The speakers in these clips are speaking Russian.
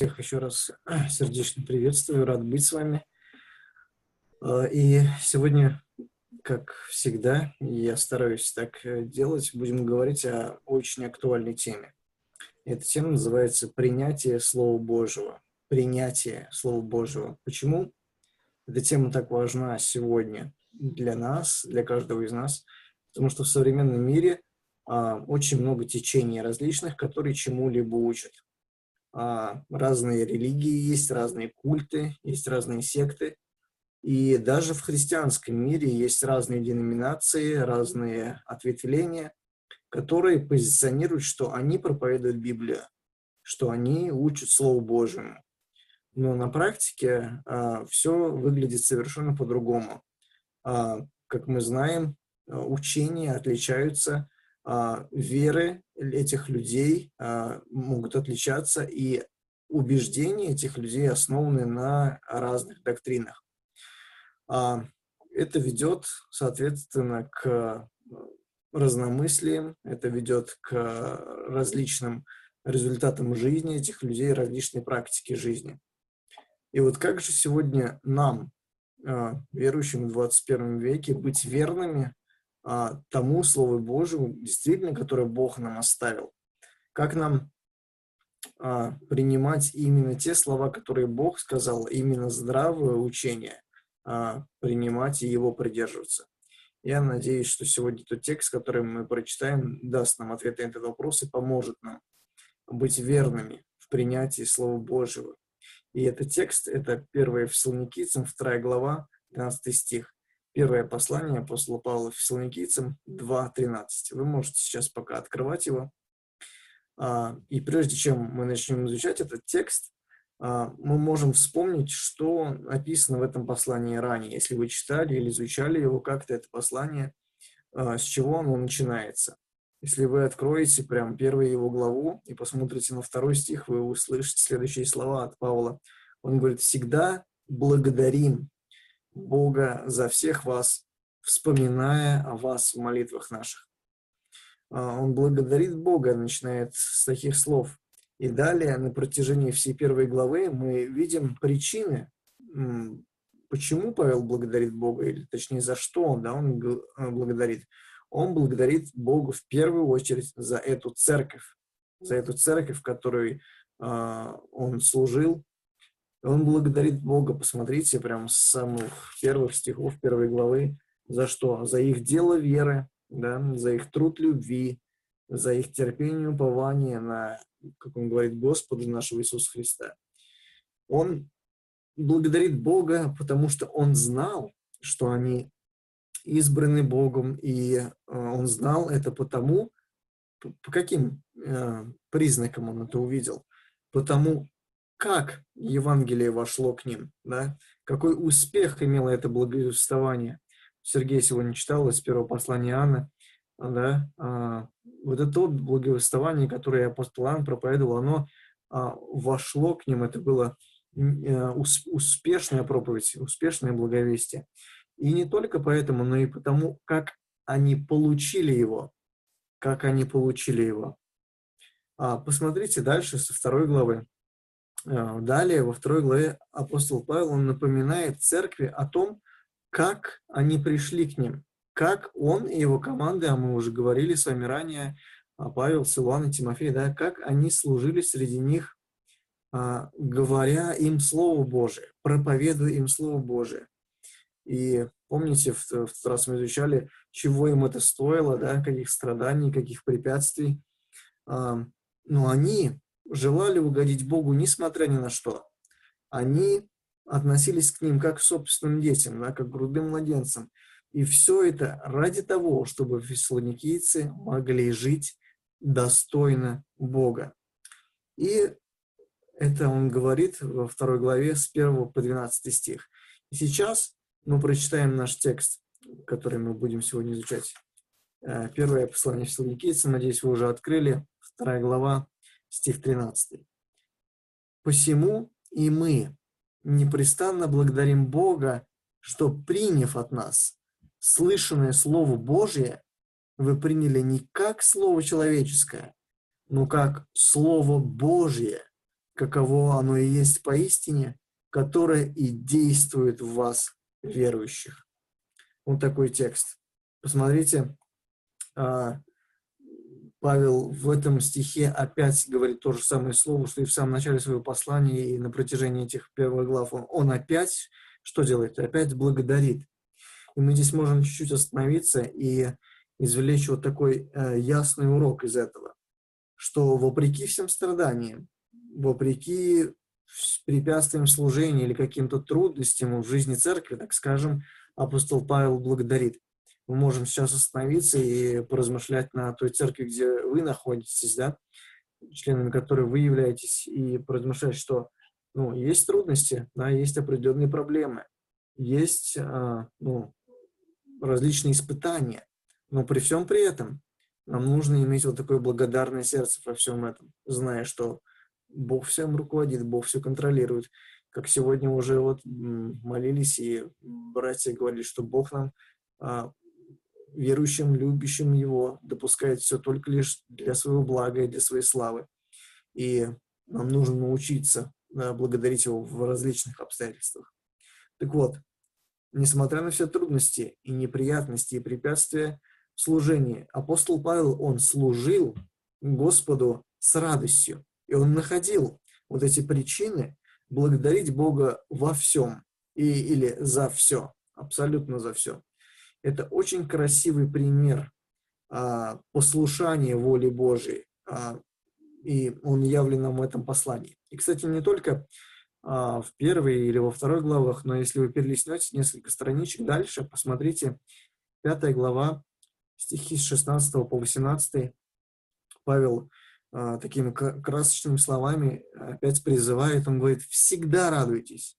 Всех еще раз сердечно приветствую, рад быть с вами. А, и сегодня, как всегда, я стараюсь так э, делать, будем говорить о очень актуальной теме. Эта тема называется «Принятие Слова Божьего». Принятие Слова Божьего. Почему эта тема так важна сегодня для нас, для каждого из нас? Потому что в современном мире а, очень много течений различных, которые чему-либо учат разные религии есть, разные культы, есть разные секты. И даже в христианском мире есть разные деноминации, разные ответвления, которые позиционируют, что они проповедуют Библию, что они учат Слову Божьему. Но на практике а, все выглядит совершенно по-другому. А, как мы знаем, а, учения отличаются а, веры этих людей а, могут отличаться, и убеждения этих людей основаны на разных доктринах. А, это ведет, соответственно, к разномыслиям, это ведет к различным результатам жизни этих людей, различной практике жизни. И вот как же сегодня нам, верующим в 21 веке, быть верными а, тому Слову Божьему, действительно, которое Бог нам оставил. Как нам а, принимать именно те слова, которые Бог сказал, именно здравое учение, а, принимать и его придерживаться. Я надеюсь, что сегодня тот текст, который мы прочитаем, даст нам ответ на этот вопрос и поможет нам быть верными в принятии Слова Божьего. И этот текст, это 1 Фессалоникийцам, 2 глава, 12 стих. Первое послание апостола Павла Фессалоникийцам 2.13. Вы можете сейчас пока открывать его. А, и прежде чем мы начнем изучать этот текст, а, мы можем вспомнить, что написано в этом послании ранее. Если вы читали или изучали его как-то, это послание, а, с чего оно начинается. Если вы откроете прям первую его главу и посмотрите на второй стих, вы услышите следующие слова от Павла. Он говорит, «Всегда благодарим Бога за всех вас, вспоминая о вас в молитвах наших. А, он благодарит Бога, начинает с таких слов. И далее, на протяжении всей первой главы, мы видим причины, почему Павел благодарит Бога, или точнее, за что он, да, он благодарит. Он благодарит Богу в первую очередь за эту церковь, за эту церковь, в которой э, он служил, он благодарит Бога, посмотрите, прям с самых первых стихов первой главы, за что? За их дело веры, да, за их труд любви, за их терпение и упование на, как он говорит, Господа нашего Иисуса Христа. Он благодарит Бога, потому что он знал, что они избраны Богом, и э, он знал это потому, по каким э, признакам он это увидел? Потому как Евангелие вошло к ним, да? какой успех имело это благовествование. Сергей сегодня читал из первого послания Иоанна, да, а, вот это то благовествование, которое апостол Иоанн проповедовал, оно а, вошло к ним, это было а, успешная проповедь, успешное благовестие. И не только поэтому, но и потому, как они получили его, как они получили его. А, посмотрите дальше со второй главы. Э, далее, во второй главе апостол Павел он напоминает церкви о том, как они пришли к ним, как он и его команда, а мы уже говорили с вами ранее, а Павел, Силуан и Тимофей, да, как они служили среди них, а, говоря им Слово Божие, проповедуя им Слово Божие. И помните, в, в тот раз мы изучали, чего им это стоило, да, каких страданий, каких препятствий. А, но они желали угодить Богу несмотря ни на что. Они относились к ним как к собственным детям, да, как к грудным младенцам. И все это ради того, чтобы фессалоникийцы могли жить достойно Бога. И это он говорит во второй главе с 1 по 12 стих. И сейчас мы прочитаем наш текст, который мы будем сегодня изучать. Э, первое послание фессалоникийцам, надеюсь, вы уже открыли, вторая глава, стих 13. «Посему и мы непрестанно благодарим Бога, что, приняв от нас слышанное Слово Божье, вы приняли не как Слово человеческое, но как Слово Божье, каково оно и есть поистине, которое и действует в вас, верующих. Вот такой текст. Посмотрите, а, Павел в этом стихе опять говорит то же самое слово, что и в самом начале своего послания, и на протяжении этих первых глав он, он опять что делает? Опять благодарит. И мы здесь можем чуть-чуть остановиться и извлечь вот такой э, ясный урок из этого, что вопреки всем страданиям, вопреки препятствиям служения или каким-то трудностям в жизни церкви, так скажем, апостол Павел благодарит. Мы можем сейчас остановиться и поразмышлять на той церкви, где вы находитесь, да, членами которой вы являетесь, и поразмышлять, что ну, есть трудности, да, есть определенные проблемы, есть а, ну, различные испытания, но при всем при этом нам нужно иметь вот такое благодарное сердце во всем этом, зная, что Бог всем руководит, Бог все контролирует. Как сегодня уже вот молились, и братья говорили, что Бог нам, а, верующим, любящим Его, допускает все только лишь для своего блага и для своей славы. И нам нужно научиться да, благодарить Его в различных обстоятельствах. Так вот, несмотря на все трудности и неприятности и препятствия в служении, апостол Павел, он служил Господу с радостью. И он находил вот эти причины благодарить Бога во всем и, или за все, абсолютно за все. Это очень красивый пример а, послушания воли Божией, а, и он явлен нам в этом послании. И, кстати, не только а, в первой или во второй главах, но если вы перелистнете несколько страничек дальше, посмотрите, пятая глава, стихи с 16 по 18, Павел а, такими красочными словами опять призывает, он говорит, всегда радуйтесь,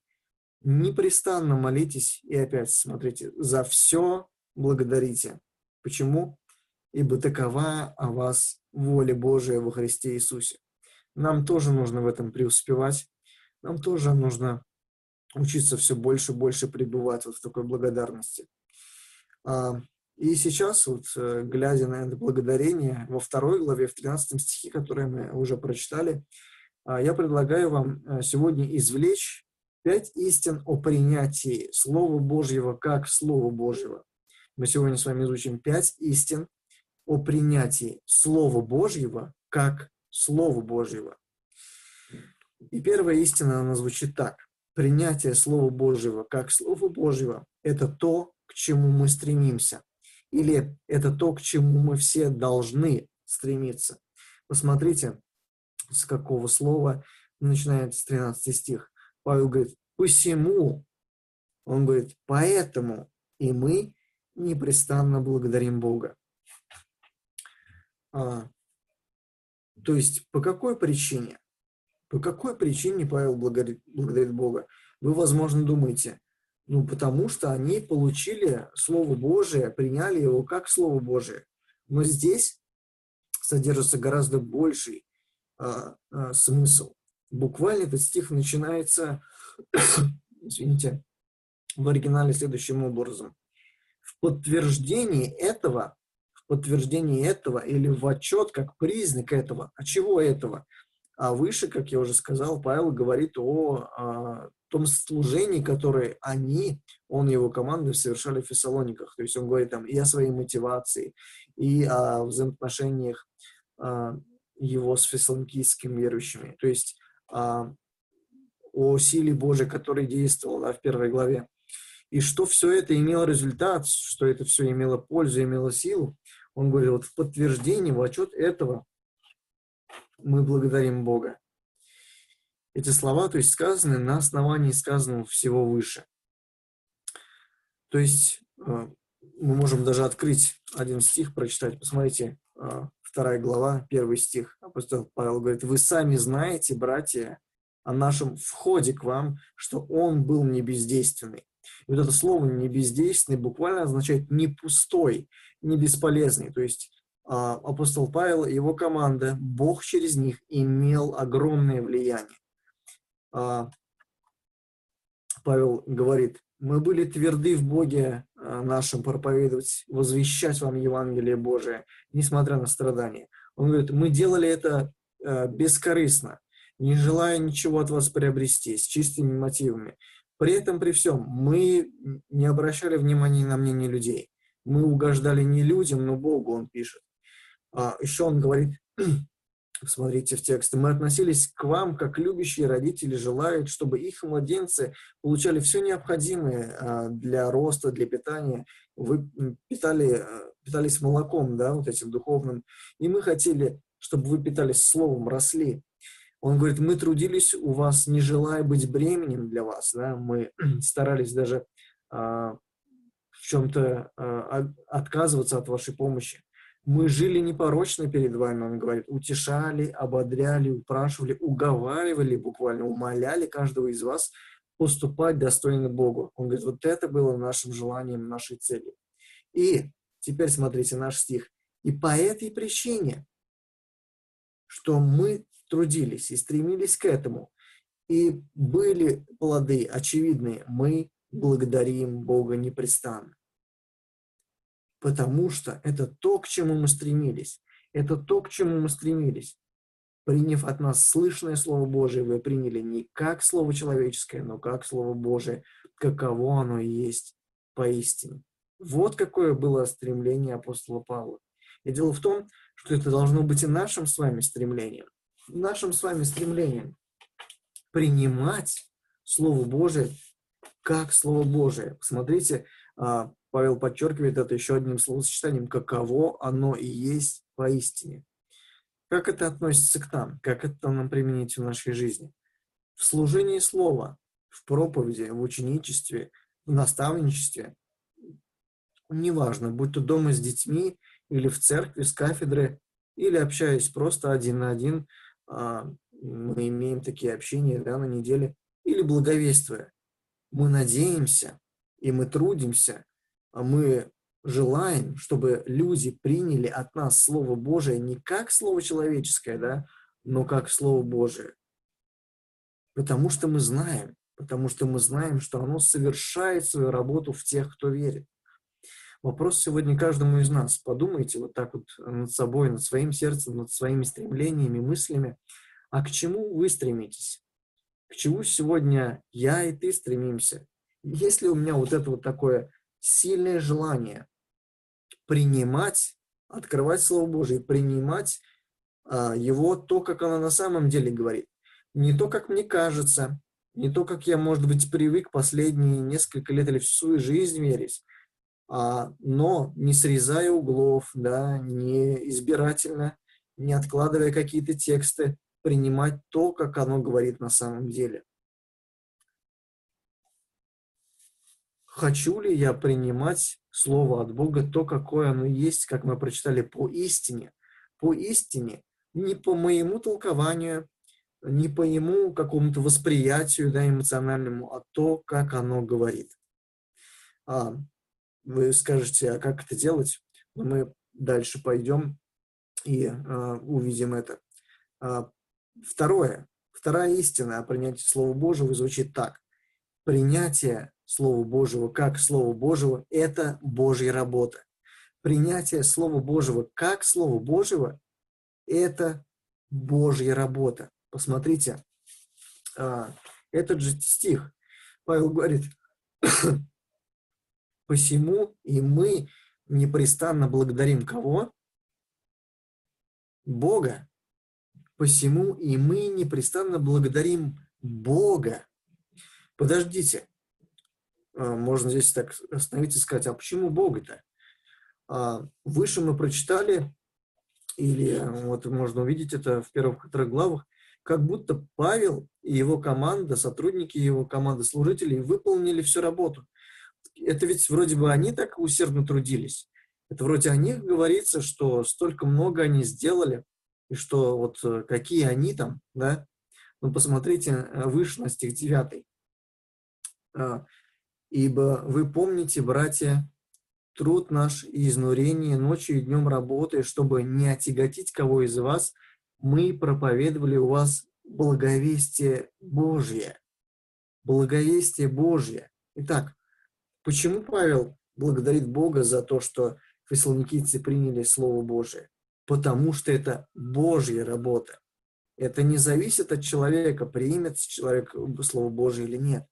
непрестанно молитесь, и опять, смотрите, за все благодарите. Почему? Ибо такова о вас воля Божия во Христе Иисусе. Нам тоже нужно в этом преуспевать, нам тоже нужно учиться все больше и больше пребывать вот в такой благодарности. А, и сейчас, вот, э, глядя на это благодарение, во второй главе, в 13 стихе, который мы уже прочитали, а, я предлагаю вам э, сегодня извлечь пять истин о принятии Слова Божьего как Слова Божьего. Мы сегодня с вами изучим пять истин о принятии Слова Божьего как Слова Божьего. И первая истина, она звучит так. Принятие Слова Божьего как Слова Божьего – это то, к чему мы стремимся. Или это то, к чему мы все должны стремиться. Посмотрите, с какого слова начинается 13 стих. Павел говорит, посему, он говорит, поэтому и мы непрестанно благодарим Бога. А, то есть, по какой причине? По какой причине Павел благодарит, благодарит Бога? Вы, возможно, думаете, ну, потому что они получили Слово Божие, приняли его как Слово Божие. Но здесь содержится гораздо больший а, а, смысл. Буквально этот стих начинается, извините, в оригинале следующим образом. Подтверждении этого, в подтверждении этого или в отчет как признак этого, а чего этого? А выше, как я уже сказал, Павел говорит о, о том служении, которое они, он и его команда совершали в Фессалониках. То есть он говорит там и о своей мотивации, и о взаимоотношениях а, его с фессалоникийскими верующими. То есть а, о силе Божией, которая действовала да, в первой главе. И что все это имело результат, что это все имело пользу, имело силу. Он говорит, вот в подтверждение, в отчет этого мы благодарим Бога. Эти слова, то есть сказаны на основании сказанного всего выше. То есть э, мы можем даже открыть один стих, прочитать. Посмотрите, э, вторая глава, первый стих. Апостол Павел говорит, вы сами знаете, братья, о нашем входе к вам, что он был не бездейственный. И вот это слово «не бездейственный» буквально означает «не пустой», «не бесполезный». То есть а, апостол Павел и его команда, Бог через них имел огромное влияние. А, Павел говорит, мы были тверды в Боге а, нашем проповедовать, возвещать вам Евангелие Божие, несмотря на страдания. Он говорит, мы делали это бескорыстно, не желая ничего от вас приобрести, с чистыми мотивами. При этом, при всем, мы не обращали внимания на мнение людей. Мы угождали не людям, но Богу, он пишет. А еще он говорит, смотрите в тексте, мы относились к вам, как любящие родители желают, чтобы их младенцы получали все необходимое а, для роста, для питания. Вы питали, э, питались молоком, да, вот этим духовным, и мы хотели, чтобы вы питались словом, росли. Он говорит, мы трудились у вас, не желая быть бременем для вас, да, мы старались даже а, в чем-то а, отказываться от вашей помощи. Мы жили непорочно перед вами, он говорит, утешали, ободряли, упрашивали, уговаривали, буквально умоляли каждого из вас поступать достойно Богу. Он говорит, вот это было нашим желанием, нашей целью. И теперь смотрите наш стих. И по этой причине, что мы трудились и стремились к этому, и были плоды очевидные, мы благодарим Бога непрестанно потому что это то, к чему мы стремились. Это то, к чему мы стремились. Приняв от нас слышное Слово Божие, вы приняли не как Слово человеческое, но как Слово Божие, каково оно есть поистине. Вот какое было стремление апостола Павла. И дело в том, что это должно быть и нашим с вами стремлением. Нашим с вами стремлением принимать Слово Божие как Слово Божие. Посмотрите, а, Павел подчеркивает это еще одним словосочетанием, каково оно и есть поистине. Как это относится к нам? Как это нам применить в нашей жизни? В служении слова, в проповеди, в ученичестве, в наставничестве, неважно, будь то дома с детьми или в церкви, с кафедры, или общаясь просто один на один, мы имеем такие общения да, на неделе, или благовествуя. Мы надеемся и мы трудимся а мы желаем, чтобы люди приняли от нас Слово Божие не как Слово человеческое, да, но как Слово Божие. Потому что мы знаем, потому что мы знаем, что оно совершает свою работу в тех, кто верит. Вопрос сегодня каждому из нас. Подумайте вот так вот над собой, над своим сердцем, над своими стремлениями, мыслями. А к чему вы стремитесь? К чему сегодня я и ты стремимся? Есть ли у меня вот это вот такое сильное желание принимать, открывать Слово Божие, принимать а, его то, как оно на самом деле говорит. Не то, как мне кажется, не то, как я, может быть, привык последние несколько лет или всю свою жизнь верить, но не срезая углов, да, не избирательно, не откладывая какие-то тексты, принимать то, как оно говорит на самом деле. хочу ли я принимать Слово от Бога, то, какое оно есть, как мы прочитали, по истине. По истине, не по моему толкованию, не по ему какому-то восприятию да, эмоциональному, а то, как оно говорит. А, вы скажете, а как это делать? Но мы дальше пойдем и а, увидим это. А, второе, вторая истина о принятии Слова Божьего звучит так. Принятие Слова Божьего как Слова Божьего – это Божья работа. Принятие Слова Божьего как Слова Божьего – это Божья работа. Посмотрите, а, этот же стих. Павел говорит, «Посему и мы непрестанно благодарим кого? Бога. Посему и мы непрестанно благодарим Бога. Подождите, а, можно здесь так остановиться и сказать, а почему Бога-то? А, выше мы прочитали, или вот можно увидеть это в первых трех главах, как будто Павел и его команда, сотрудники его команды, служители выполнили всю работу. Это ведь вроде бы они так усердно трудились. Это вроде о них говорится, что столько много они сделали, и что вот э, какие они там, да. Ну, посмотрите э, выше на стих 9. Ибо вы помните, братья, труд наш и изнурение, ночью и днем работая, чтобы не отяготить кого из вас, мы проповедовали у вас благовестие Божье. Благовестие Божье. Итак, почему Павел благодарит Бога за то, что фессалоникийцы приняли Слово Божие? Потому что это Божья работа. Это не зависит от человека, примет человек Слово Божие или нет.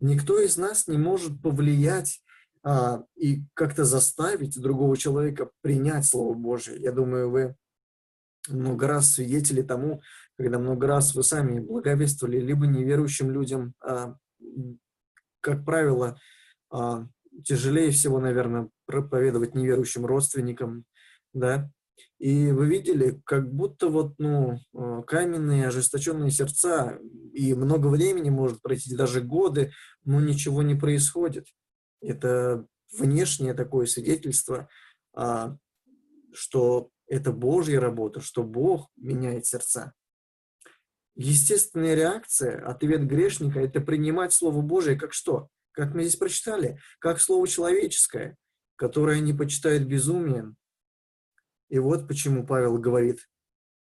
Никто из нас не может повлиять а, и как-то заставить другого человека принять Слово Божие. Я думаю, вы много раз свидетели тому, когда много раз вы сами благовествовали либо неверующим людям, а, как правило, тяжелее всего, наверное, проповедовать неверующим родственникам, да, и вы видели, как будто вот, ну, а, каменные, ожесточенные сердца, и много времени может пройти, даже годы, но ничего не происходит. Это внешнее такое свидетельство, а, что это Божья работа, что Бог меняет сердца. Естественная реакция, ответ грешника – это принимать Слово Божие как что? Как мы здесь прочитали, как Слово человеческое, которое они почитают безумием. И вот почему Павел говорит,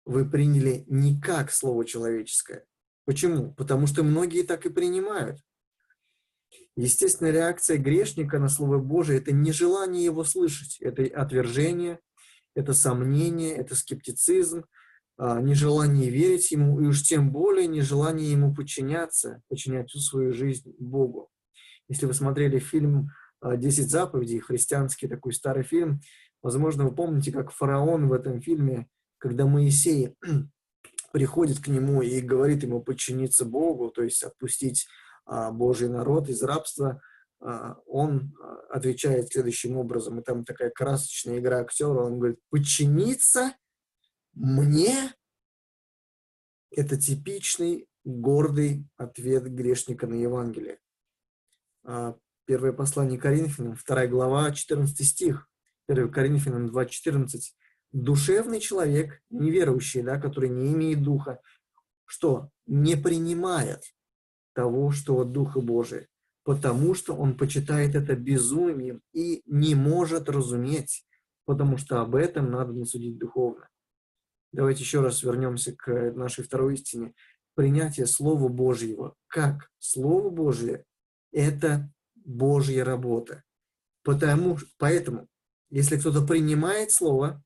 вы приняли не как Слово человеческое. Почему? Потому что многие так и принимают. Естественная реакция грешника на Слово Божие – это нежелание его слышать, это отвержение, это сомнение, это скептицизм, а, нежелание верить ему, и уж тем более нежелание ему подчиняться, подчинять всю свою жизнь Богу. Если вы смотрели фильм а, «Десять заповедей», христианский такой старый фильм, возможно, вы помните, как фараон в этом фильме, когда Моисей приходит к нему и говорит ему подчиниться Богу, то есть отпустить а, Божий народ из рабства, а, он а, отвечает следующим образом, и там такая красочная игра актера, он говорит, подчиниться мне – это типичный гордый ответ грешника на Евангелие. Первое послание Коринфянам, 2 глава, 14 стих, 1 Коринфянам 2.14. Душевный человек, неверующий, да, который не имеет духа, что? Не принимает того, что от Духа Божия, потому что он почитает это безумием и не может разуметь, потому что об этом надо судить духовно. Давайте еще раз вернемся к нашей второй истине. Принятие Слова Божьего как Слово Божье – это Божья работа. Потому, поэтому, если кто-то принимает Слово,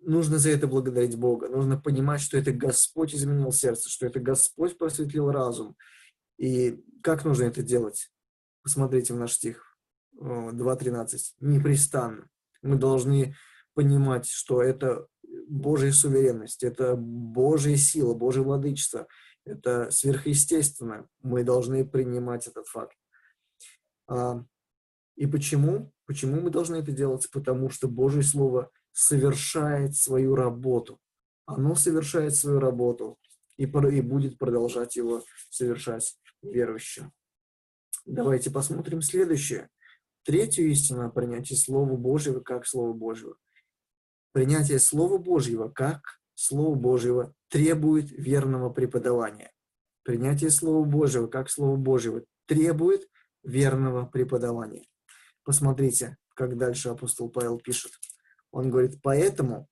нужно за это благодарить Бога. Нужно понимать, что это Господь изменил сердце, что это Господь просветлил разум. И как нужно это делать? Посмотрите в наш стих 2.13. Непрестанно. Мы должны понимать, что это Божья суверенность, это Божья сила, Божье владычество, это сверхъестественно. Мы должны принимать этот факт. А, и почему? Почему мы должны это делать? Потому что Божье Слово совершает свою работу. Оно совершает свою работу и, и будет продолжать его совершать верующим. Давайте посмотрим следующее. Третью истину о принятии Слова Божьего как Слова Божьего. Принятие Слова Божьего как Слова Божьего требует верного преподавания. Принятие Слова Божьего как Слова Божьего требует верного преподавания. Посмотрите, как дальше апостол Павел пишет. Он говорит, поэтому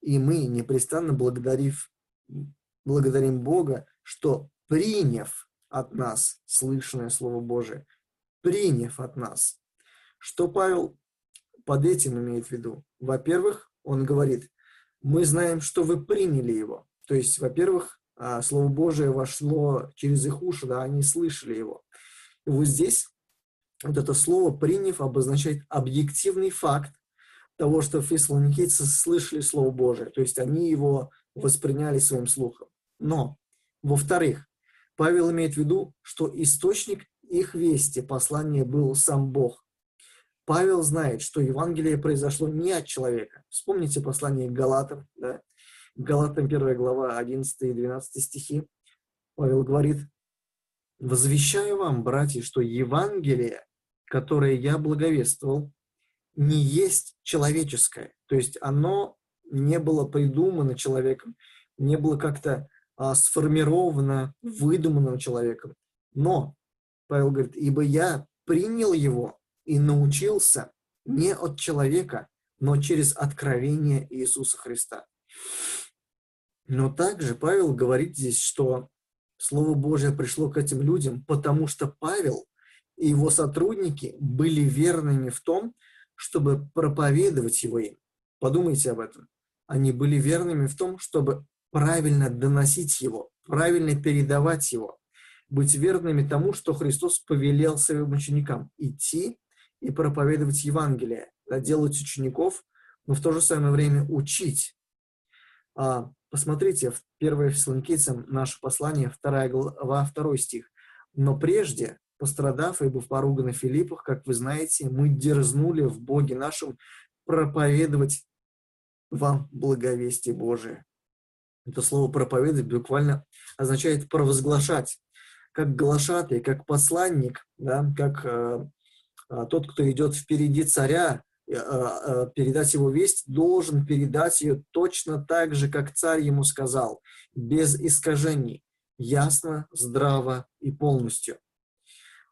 и мы, непрестанно благодарив, благодарим Бога, что приняв от нас слышанное Слово Божие, приняв от нас. Что Павел под этим имеет в виду? Во-первых, он говорит, мы знаем, что вы приняли его. То есть, во-первых, а, Слово Божие вошло через их уши, да, они слышали его. И вот здесь вот это слово «приняв» обозначает объективный факт того, что фессалоникийцы слышали Слово Божие, то есть они его восприняли своим слухом. Но, во-вторых, Павел имеет в виду, что источник их вести, послания был сам Бог. Павел знает, что Евангелие произошло не от человека. Вспомните послание к Галатам, да? Галатам 1 глава 11 и 12 стихи. Павел говорит, «Возвещаю вам, братья, что Евангелие, которое я благовествовал, не есть человеческое. То есть оно не было придумано человеком, не было как-то а, сформировано, выдуманным человеком. Но, Павел говорит, ибо я принял его и научился не от человека, но через откровение Иисуса Христа. Но также Павел говорит здесь, что Слово Божье пришло к этим людям, потому что Павел и его сотрудники были верными в том, чтобы проповедовать его им. Подумайте об этом. Они были верными в том, чтобы правильно доносить его, правильно передавать его, быть верными тому, что Христос повелел своим ученикам – идти и проповедовать Евангелие, да, делать учеников, но в то же самое время учить. А, посмотрите, в 1 Фессалоникийцам наше послание, 2 глава, 2 стих. «Но прежде, пострадав и быв поруганы в Филиппах, как вы знаете, мы дерзнули в Боге нашем проповедовать вам благовестие Божие». Это слово «проповедовать» буквально означает «провозглашать», как глашатый, как посланник, да, как э, тот, кто идет впереди царя, э, э, передать его весть, должен передать ее точно так же, как царь ему сказал, без искажений, ясно, здраво и полностью.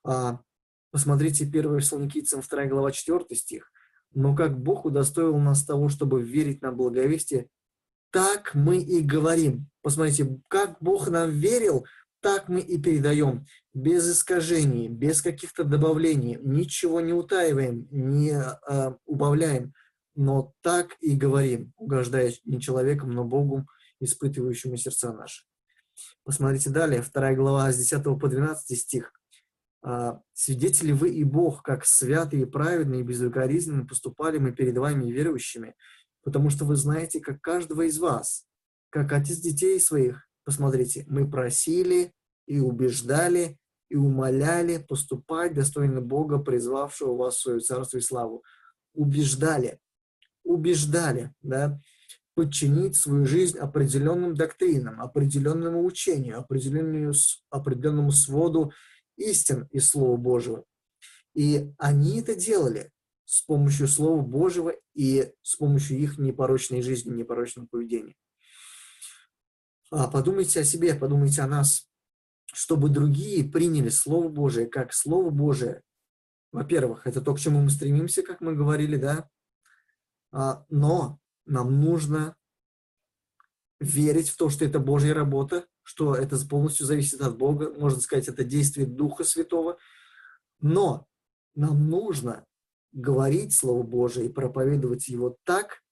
А, посмотрите 1 Фессалоникийцам 2 глава 4 стих. «Но как Бог удостоил нас того, чтобы верить на благовестие, так мы и говорим». Посмотрите, как Бог нам верил, так мы и передаем, без искажений, без каких-то добавлений, ничего не утаиваем, не э, убавляем, но так и говорим, угождая не человеком, но Богу, испытывающему сердца наши. Посмотрите далее, вторая глава с 10 по 12 стих. «А, «Свидетели вы и Бог, как святые, праведные и безукоризненно поступали мы перед вами верующими, потому что вы знаете, как каждого из вас, как отец детей своих, Посмотрите, мы просили и убеждали, и умоляли поступать достойно Бога, призвавшего вас в свое царство и славу. Убеждали, убеждали, да, подчинить свою жизнь определенным доктринам, определенному учению, определенному, определенному своду истин из Слова Божьего. И они это делали с помощью Слова Божьего и с помощью их непорочной жизни, непорочного поведения. А, подумайте о себе, подумайте о нас, чтобы другие приняли Слово Божие как Слово Божие. Во-первых, это то, к чему мы стремимся, как мы говорили, да, а, но нам нужно верить в то, что это Божья работа, что это полностью зависит от Бога, можно сказать, это действие Духа Святого, но нам нужно говорить Слово Божие и проповедовать его так,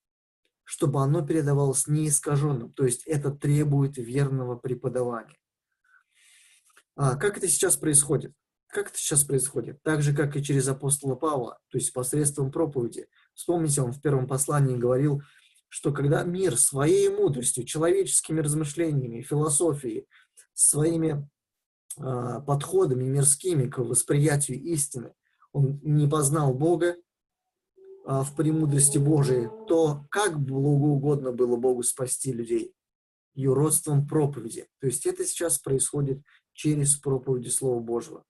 чтобы оно передавалось неискаженным. То есть это требует верного преподавания. А как это сейчас происходит? Как это сейчас происходит? Так же, как и через апостола Павла, то есть посредством проповеди. Вспомните, он в первом послании говорил, что когда мир своей мудростью, человеческими размышлениями, философией, своими э, подходами мирскими к восприятию истины, он не познал Бога, в премудрости Божией, то как благоугодно было Богу спасти людей? Юродством проповеди. То есть это сейчас происходит через проповеди Слова Божьего.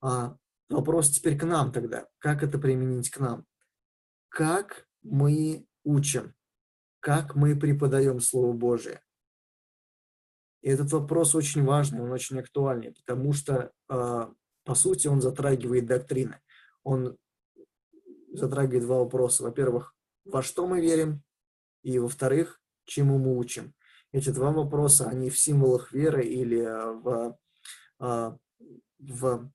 А, вопрос теперь к нам тогда. Как это применить к нам? Как мы учим? Как мы преподаем Слово Божие? И этот вопрос очень важный, он очень актуальный, потому что, а, по сути, он затрагивает доктрины. Он затрагивает два вопроса. Во-первых, во что мы верим, и во-вторых, чему мы учим. Эти два вопроса, они в символах веры или э, в, а, в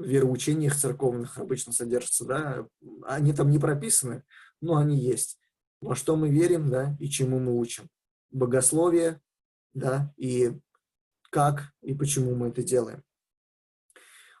вероучениях церковных обычно содержатся, да, они там не прописаны, но они есть. Во что мы верим, да, и чему мы учим. Богословие, да, и как и почему мы это делаем.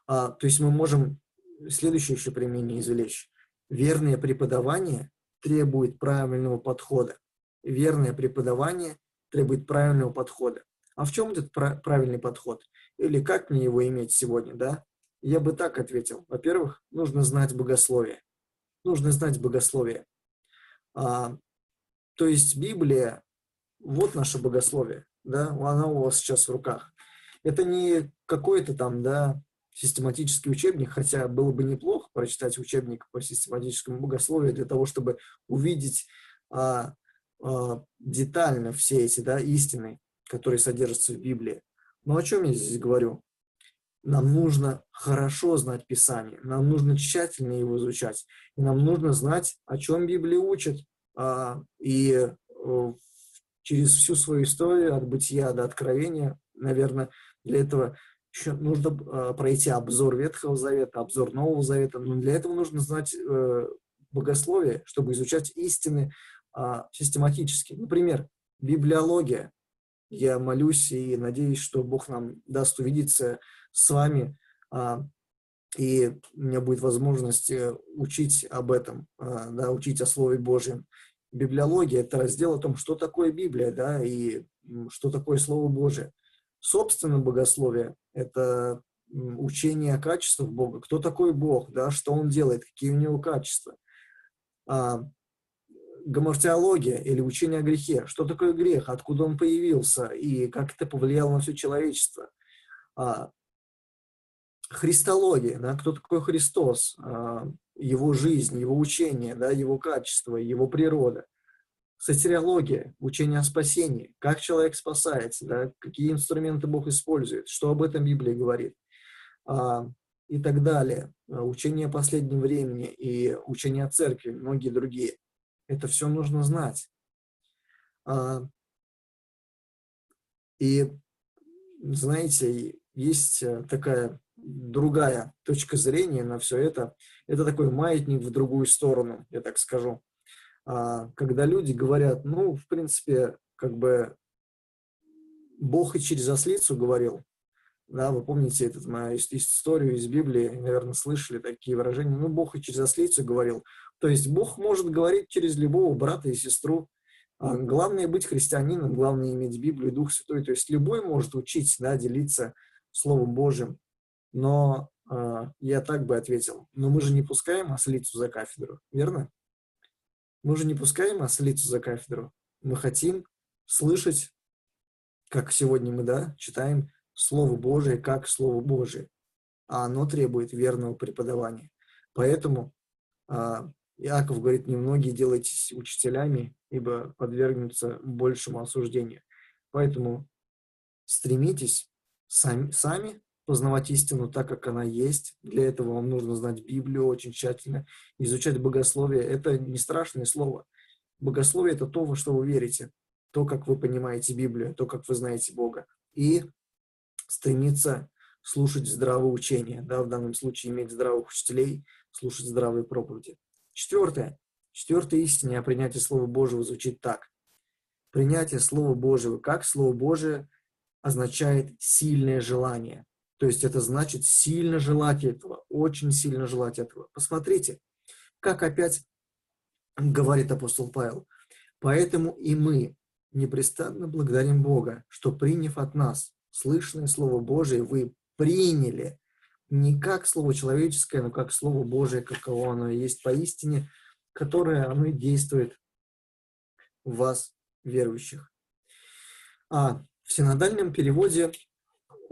А, то есть мы можем следующее еще применение извлечь. Верное преподавание требует правильного подхода. Верное преподавание требует правильного подхода. А в чем этот правильный подход? Или как мне его иметь сегодня, да? Я бы так ответил. Во-первых, нужно знать богословие. Нужно знать богословие. А, то есть Библия, вот наше богословие, да, она у вас сейчас в руках. Это не какое-то там, да, систематический учебник, хотя было бы неплохо прочитать учебник по систематическому богословию для того, чтобы увидеть а, а, детально все эти да, истины, которые содержатся в Библии. Но о чем я здесь говорю? Нам нужно хорошо знать Писание, нам нужно тщательно его изучать, и нам нужно знать, о чем Библия учит. А, и а, через всю свою историю, от бытия до откровения, наверное, для этого еще нужно э, пройти обзор Ветхого Завета, обзор Нового Завета, но для этого нужно знать э, богословие, чтобы изучать истины э, систематически. Например, библиология. Я молюсь и надеюсь, что Бог нам даст увидеться с вами, э, и у меня будет возможность э, учить об этом, э, да, учить о Слове Божьем. Библиология – это раздел о том, что такое Библия, да, и что такое Слово Божие. Собственно, богословие – это учение о качествах Бога. Кто такой Бог, да, что Он делает, какие у Него качества. А, гомортеология или учение о грехе. Что такое грех, откуда он появился и как это повлияло на все человечество. А, христология, да, кто такой Христос, а, его жизнь, его учение, да, его качество, его природа сатириология, учение о спасении, как человек спасается, да, какие инструменты Бог использует, что об этом Библия говорит а, и так далее. А, учение о последнем времени и учение о церкви, многие другие. Это все нужно знать. А, и, знаете, есть э, такая другая точка зрения на все это. Это такой маятник в другую сторону, я так скажу. А, когда люди говорят, ну, в принципе, как бы Бог и через ослицу говорил, да, вы помните эту мою историю из Библии, наверное, слышали такие выражения, ну, Бог и через ослицу говорил. То есть Бог может говорить через любого брата и сестру. А, главное быть христианином, главное иметь Библию и Дух Святой. То есть любой может учить, да, делиться Словом Божьим. Но э, я так бы ответил, но мы же не пускаем ослицу за кафедру, верно? Мы же не пускаем ослицу за кафедру. Мы хотим слышать, как сегодня мы, да, читаем Слово Божие как Слово Божие. А оно требует верного преподавания. Поэтому а, Иаков говорит, немногие делайтесь учителями, ибо подвергнутся большему осуждению. Поэтому стремитесь сами, сами познавать истину так, как она есть. Для этого вам нужно знать Библию очень тщательно, изучать богословие. Это не страшное слово. Богословие – это то, во что вы верите, то, как вы понимаете Библию, то, как вы знаете Бога. И стремиться слушать здравое учение, да, в данном случае иметь здравых учителей, слушать здравые проповеди. Четвертое. Четвертое истине о принятии Слова Божьего звучит так. Принятие Слова Божьего как Слово Божие означает сильное желание. То есть это значит сильно желать этого, очень сильно желать этого. Посмотрите, как опять говорит апостол Павел. Поэтому и мы непрестанно благодарим Бога, что приняв от нас слышное Слово Божие, вы приняли не как Слово человеческое, но как Слово Божие, каково оно есть поистине, которое оно и действует в вас, верующих. А в синодальном переводе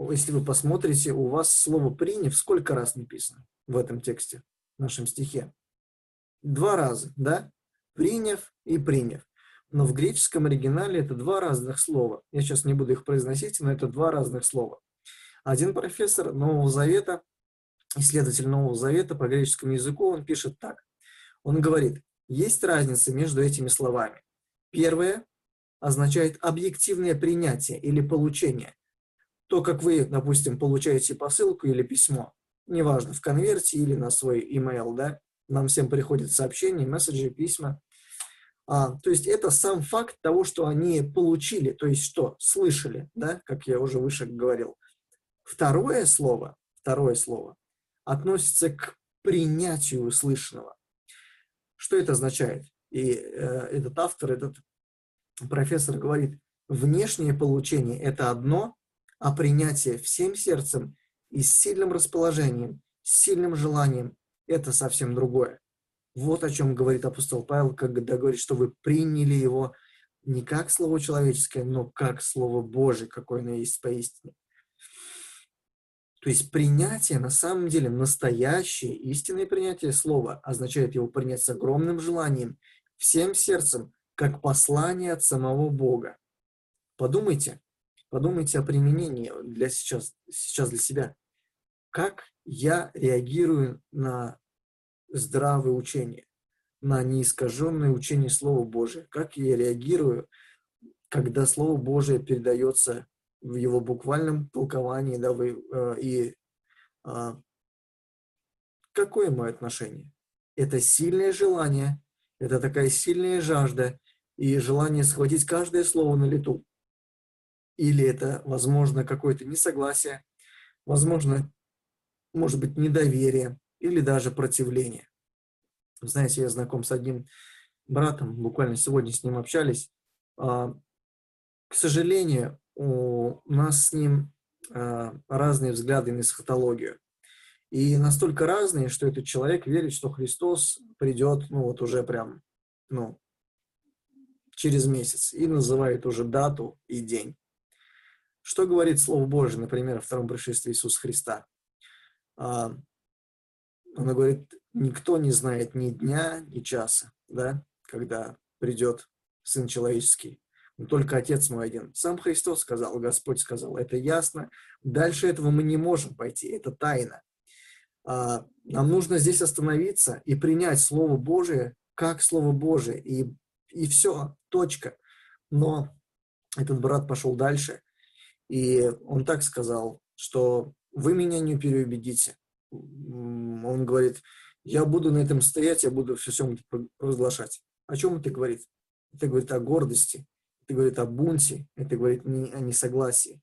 если вы посмотрите, у вас слово «приняв» сколько раз написано в этом тексте, в нашем стихе? Два раза, да? «Приняв» и «приняв». Но в греческом оригинале это два разных слова. Я сейчас не буду их произносить, но это два разных слова. Один профессор Нового Завета, исследователь Нового Завета по греческому языку, он пишет так. Он говорит, есть разница между этими словами. Первое означает объективное принятие или получение то, как вы, допустим, получаете посылку или письмо, неважно, в конверте или на свой email, да, нам всем приходят сообщения, месседжи, письма. А, то есть это сам факт того, что они получили, то есть что, слышали, да, как я уже выше говорил. Второе слово, второе слово относится к принятию услышанного. Что это означает? И э, этот автор, этот профессор говорит, внешнее получение – это одно, а принятие всем сердцем и с сильным расположением, с сильным желанием – это совсем другое. Вот о чем говорит апостол Павел, когда говорит, что вы приняли его не как слово человеческое, но как слово Божие, какое оно есть поистине. То есть принятие, на самом деле, настоящее, истинное принятие слова означает его принять с огромным желанием, всем сердцем, как послание от самого Бога. Подумайте, Подумайте о применении для сейчас, сейчас для себя. Как я реагирую на здравое учение, на неискаженное учение Слова Божия? Как я реагирую, когда Слово Божие передается в его буквальном толковании, да, вы, э, и э, какое мое отношение? Это сильное желание, это такая сильная жажда и желание схватить каждое слово на лету. Или это, возможно, какое-то несогласие, возможно, может быть, недоверие или даже противление. Знаете, я знаком с одним братом, буквально сегодня с ним общались. А, к сожалению, у нас с ним а, разные взгляды на эсхатологию. И настолько разные, что этот человек верит, что Христос придет, ну вот уже прям, ну, через месяц, и называет уже дату и день. Что говорит Слово Божие, например, о втором пришествии Иисуса Христа? А, Оно говорит, никто не знает ни дня, ни часа, да, когда придет Сын Человеческий. Но только Отец мой один. Сам Христос сказал, Господь сказал, это ясно. Дальше этого мы не можем пойти, это тайна. А, нам нужно здесь остановиться и принять Слово Божие как Слово Божие, и, и все, точка. Но этот брат пошел дальше, и он так сказал, что вы меня не переубедите. Он говорит, я буду на этом стоять, я буду все всем разглашать. О чем это говорит? Это говорит о гордости, это говорит о бунте, это говорит не о несогласии,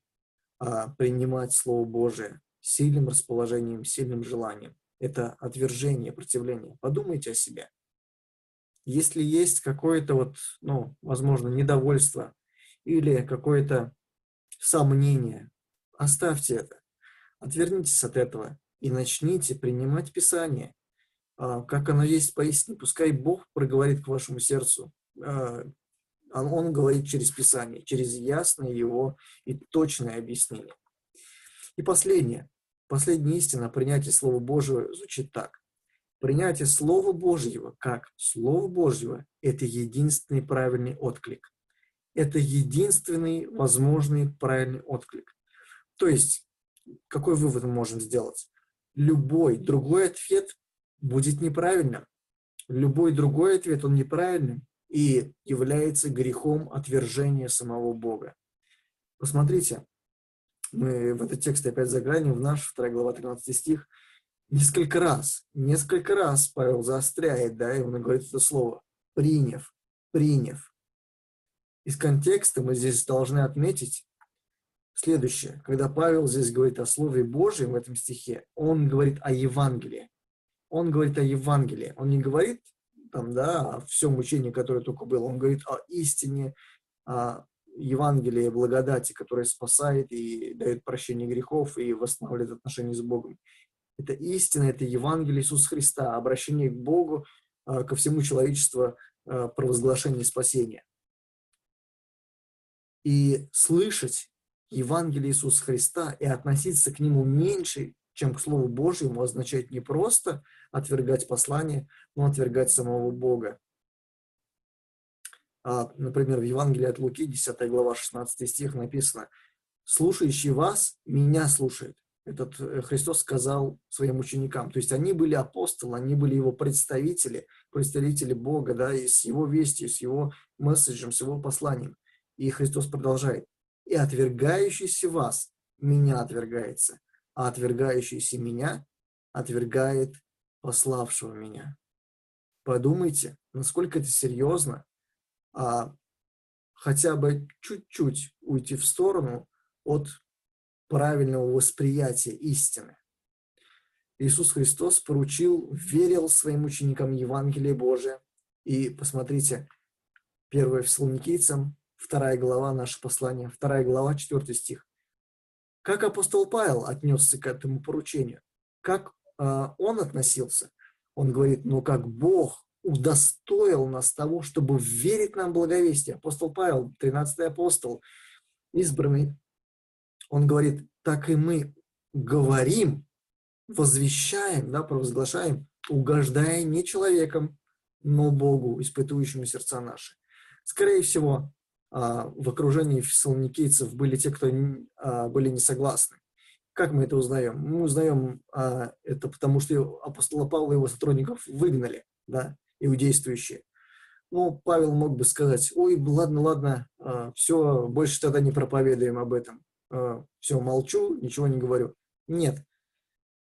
а принимать Слово Божие сильным расположением, сильным желанием. Это отвержение, противление. Подумайте о себе. Если есть какое-то вот, ну, возможно, недовольство или какое-то сомнение, оставьте это. Отвернитесь от этого и начните принимать Писание, а, как оно есть поистине. Пускай Бог проговорит к вашему сердцу. А, он говорит через Писание, через ясное его и точное объяснение. И последнее. Последняя истина принятие Слова Божьего звучит так. Принятие Слова Божьего как Слова Божьего – это единственный правильный отклик. Это единственный возможный правильный отклик. То есть, какой вывод мы можем сделать? Любой другой ответ будет неправильным. Любой другой ответ, он неправильным и является грехом отвержения самого Бога. Посмотрите, мы в этот текст опять заглянем, в наш 2 глава 13 стих, несколько раз, несколько раз Павел заостряет, да, и он говорит это слово, приняв, приняв. Из контекста мы здесь должны отметить следующее. Когда Павел здесь говорит о Слове Божьем в этом стихе, он говорит о Евангелии. Он говорит о Евангелии. Он не говорит там, да, о всем учении, которое только было. Он говорит о истине, о Евангелие благодати, которое спасает и дает прощение грехов и восстанавливает отношения с Богом. Это истина, это Евангелие Иисуса Христа, обращение к Богу, а, ко всему человечеству, а, провозглашение спасения. И слышать Евангелие Иисуса Христа и относиться к нему меньше, чем к Слову Божьему, означает не просто отвергать послание, но отвергать самого Бога. А, например, в Евангелии от Луки, 10 глава, 16 стих написано, «Слушающий вас, меня слушает». Этот э, Христос сказал своим ученикам. То есть они были апостолы, они были его представители, представители Бога, да, и с его вестью, с его месседжем, с его посланием. И Христос продолжает. «И отвергающийся вас, меня отвергается, а отвергающийся меня отвергает пославшего меня». Подумайте, насколько это серьезно, а хотя бы чуть-чуть уйти в сторону от правильного восприятия истины. Иисус Христос поручил, верил своим ученикам Евангелие Божие. И посмотрите, 1 Фессалоникийцам, 2 глава, наше послание, 2 глава, 4 стих. Как апостол Павел отнесся к этому поручению? Как э, он относился? Он говорит, ну как Бог удостоил нас того, чтобы верить нам благовестие. Апостол Павел, 13 апостол, избранный, он говорит, так и мы говорим, возвещаем, да, провозглашаем, угождая не человеком, но Богу, испытующему сердца наши. Скорее всего, в окружении фессалоникийцев были те, кто а, были не согласны. Как мы это узнаем? Мы узнаем а, это потому, что апостола Павла и его сотрудников выгнали. Да? иудействующие. Ну, Павел мог бы сказать, ой, ладно, ладно, а, все, больше тогда не проповедуем об этом. все, молчу, ничего не говорю. Нет.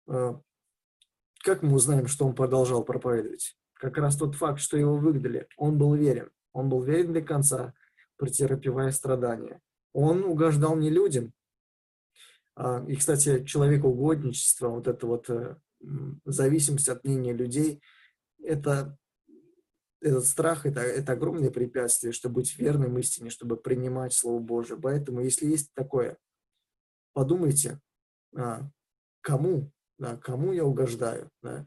Как мы узнаем, что он продолжал проповедовать? Как раз тот факт, что его выгнали, он был верен. Он был верен до конца, претерпевая страдания. Он угождал не людям. А, и, кстати, человекоугодничество, вот это вот э, зависимость от мнения людей, это этот страх это, это огромное препятствие, чтобы быть верным истине, чтобы принимать Слово Божие. Поэтому, если есть такое, подумайте, а, кому, да, кому я угождаю. Да.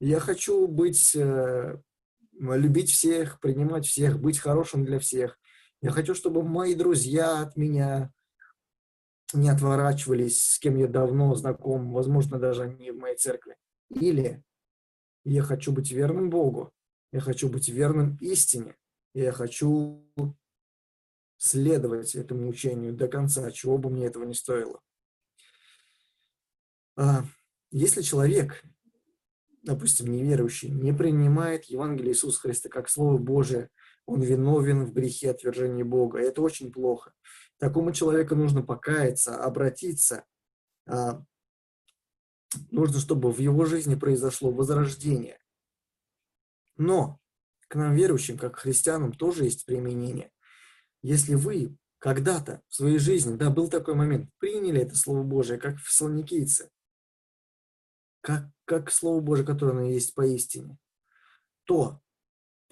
Я хочу быть, э, любить всех, принимать всех, быть хорошим для всех. Я хочу, чтобы мои друзья от меня не отворачивались, с кем я давно знаком, возможно, даже они в моей церкви. Или я хочу быть верным Богу, я хочу быть верным истине, я хочу следовать этому учению до конца, чего бы мне этого не стоило. А если человек, допустим, неверующий, не принимает Евангелие Иисуса Христа как Слово Божие, он виновен в грехе отвержения Бога. И это очень плохо. Такому человеку нужно покаяться, обратиться. А, нужно, чтобы в его жизни произошло возрождение. Но к нам, верующим, как христианам, тоже есть применение. Если вы когда-то в своей жизни, да, был такой момент, приняли это Слово Божие, как фессалоникийцы, как, как Слово Божие, которое оно есть поистине, то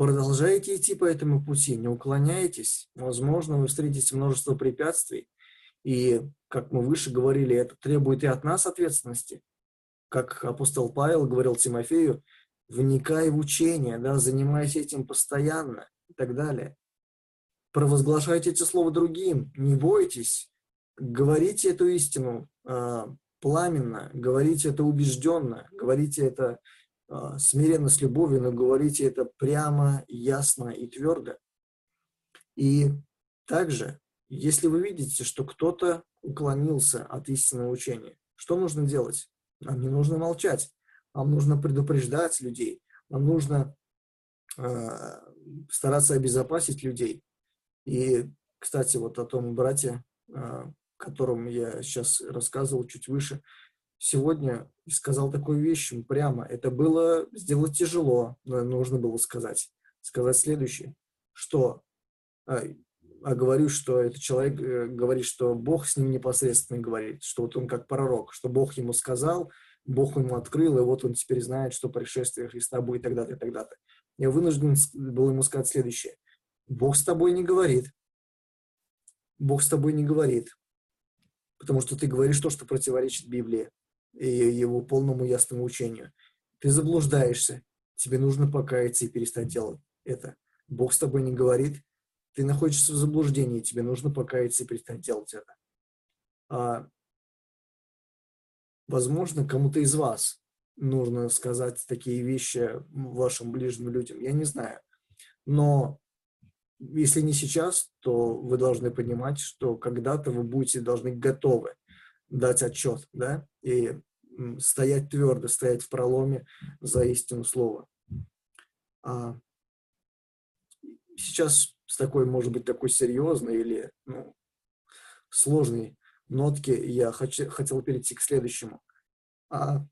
продолжаете идти по этому пути, не уклоняйтесь, возможно, вы встретите множество препятствий, и, как мы выше говорили, это требует и от нас ответственности. Как апостол Павел говорил Тимофею, вникай в учение, да, занимайся этим постоянно и так далее. Провозглашайте эти слова другим, не бойтесь, говорите эту истину, а, пламенно, говорите это убежденно, говорите это э, смиренно с любовью, но говорите это прямо, ясно и твердо. И также, если вы видите, что кто-то уклонился от истинного учения, что нужно делать? Нам не нужно молчать, нам нужно предупреждать людей, нам нужно э, стараться обезопасить людей. И, кстати, вот о том братья, э, котором я сейчас рассказывал чуть выше, сегодня сказал такую вещь прямо. Это было сделать тяжело, но нужно было сказать. Сказать следующее, что а, а говорю, что этот человек э, говорит, что Бог с ним непосредственно говорит, что вот он как пророк, что Бог ему сказал, Бог ему открыл, и вот он теперь знает, что пришествие Христа будет тогда-то и тогда-то. Я вынужден был ему сказать следующее. Бог с тобой не говорит. Бог с тобой не говорит потому что ты говоришь то, что противоречит Библии и его полному ясному учению. Ты заблуждаешься, тебе нужно покаяться и перестать делать это. Бог с тобой не говорит, ты находишься в заблуждении, тебе нужно покаяться и перестать делать это. А, возможно, кому-то из вас нужно сказать такие вещи вашим ближним людям, я не знаю. Но если не сейчас, то вы должны понимать, что когда-то вы будете должны готовы дать отчет, да, и стоять твердо, стоять в проломе за истину слова. А сейчас с такой, может быть, такой серьезной или ну, сложной нотки я хочу, хотел перейти к следующему. А,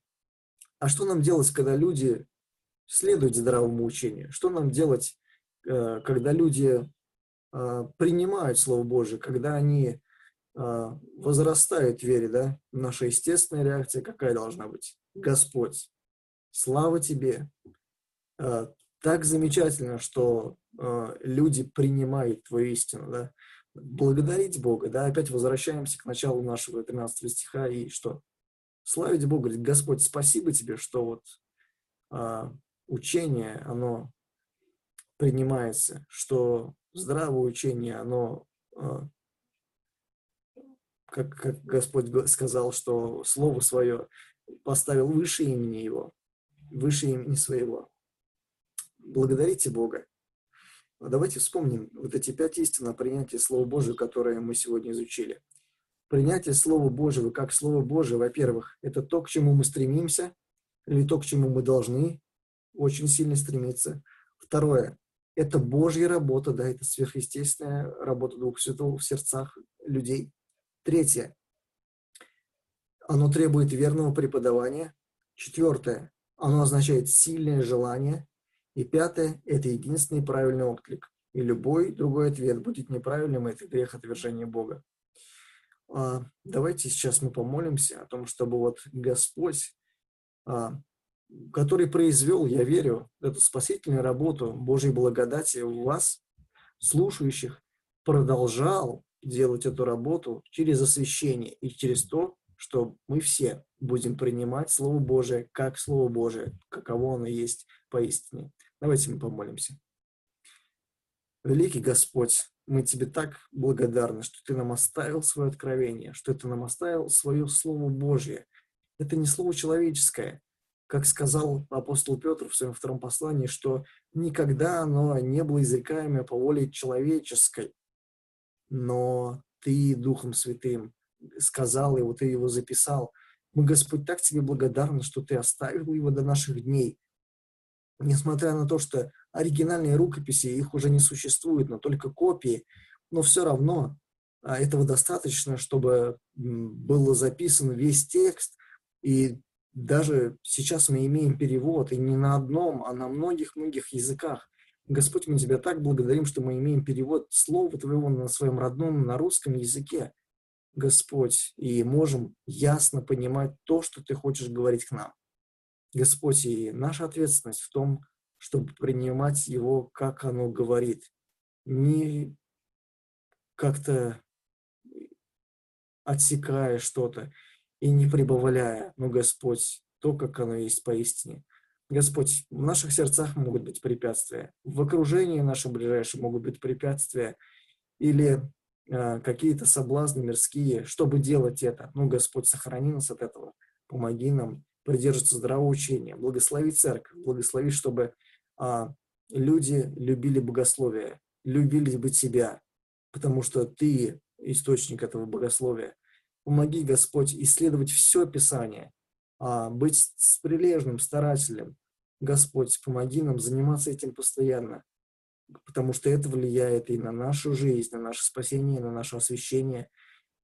а что нам делать, когда люди следуют здравому учению? Что нам делать, Э, когда люди э, принимают Слово Божие, когда они э, возрастают в вере, да, наша естественная реакция какая должна быть? Господь, слава Тебе! Так замечательно, что люди принимают Твою истину, да. Благодарить Бога, да, опять возвращаемся к началу нашего 13 стиха и что? Славить Бога, говорит, Господь, спасибо Тебе, что вот учение, оно принимается, что здравое учение, оно, а, как, как Господь сказал, что Слово Свое поставил выше имени Его, выше имени Своего. Благодарите Бога. Давайте вспомним вот эти пять истин о принятии Слова Божьего, которые мы сегодня изучили. Принятие Слова Божьего как Слово Божие, во-первых, это то, к чему мы стремимся, или то, к чему мы должны очень сильно стремиться. Второе, это Божья работа, да, это сверхъестественная работа Духа Святого в сердцах людей. Третье. Оно требует верного преподавания. Четвертое. Оно означает сильное желание. И пятое – это единственный правильный отклик. И любой другой ответ будет неправильным, это грех отвержения Бога. А, давайте сейчас мы помолимся о том, чтобы вот Господь, а, который произвел, я верю, эту спасительную работу Божьей благодати у вас, слушающих, продолжал делать эту работу через освящение и через то, что мы все будем принимать Слово Божие как Слово Божие, каково оно есть поистине. Давайте мы помолимся. Великий Господь, мы Тебе так благодарны, что Ты нам оставил свое откровение, что Ты нам оставил свое Слово Божье. Это не Слово человеческое. Как сказал апостол Петр в своем втором послании, что никогда оно не было изрекаемо по воле человеческой, но Ты Духом Святым сказал его, Ты его записал. Мы, Господь, так Тебе благодарны, что Ты оставил его до наших дней, несмотря на то, что оригинальные рукописи, их уже не существует, но только копии, но все равно а, этого достаточно, чтобы был записан весь текст, и даже сейчас мы имеем перевод, и не на одном, а на многих-многих языках. Господь, мы Тебя так благодарим, что мы имеем перевод Слова Твоего на своем родном, на русском языке, Господь, и можем ясно понимать то, что Ты хочешь говорить к нам. Господь, и наша ответственность в том, чтобы принимать его, как оно говорит, не как-то отсекая что-то и не прибавляя, но Господь, то, как оно есть поистине. Господь, в наших сердцах могут быть препятствия, в окружении нашем ближайшем могут быть препятствия или э, какие-то соблазны мирские, чтобы делать это. Ну, Господь, сохрани нас от этого, помоги нам придерживаться здравого учения, благослови церковь, благослови, чтобы а, люди любили богословие, любили быть себя, потому что ты источник этого богословия. Помоги, Господь, исследовать все Писание, быть с прилежным, старателем. Господь, помоги нам заниматься этим постоянно, потому что это влияет и на нашу жизнь, на наше спасение, на наше освящение,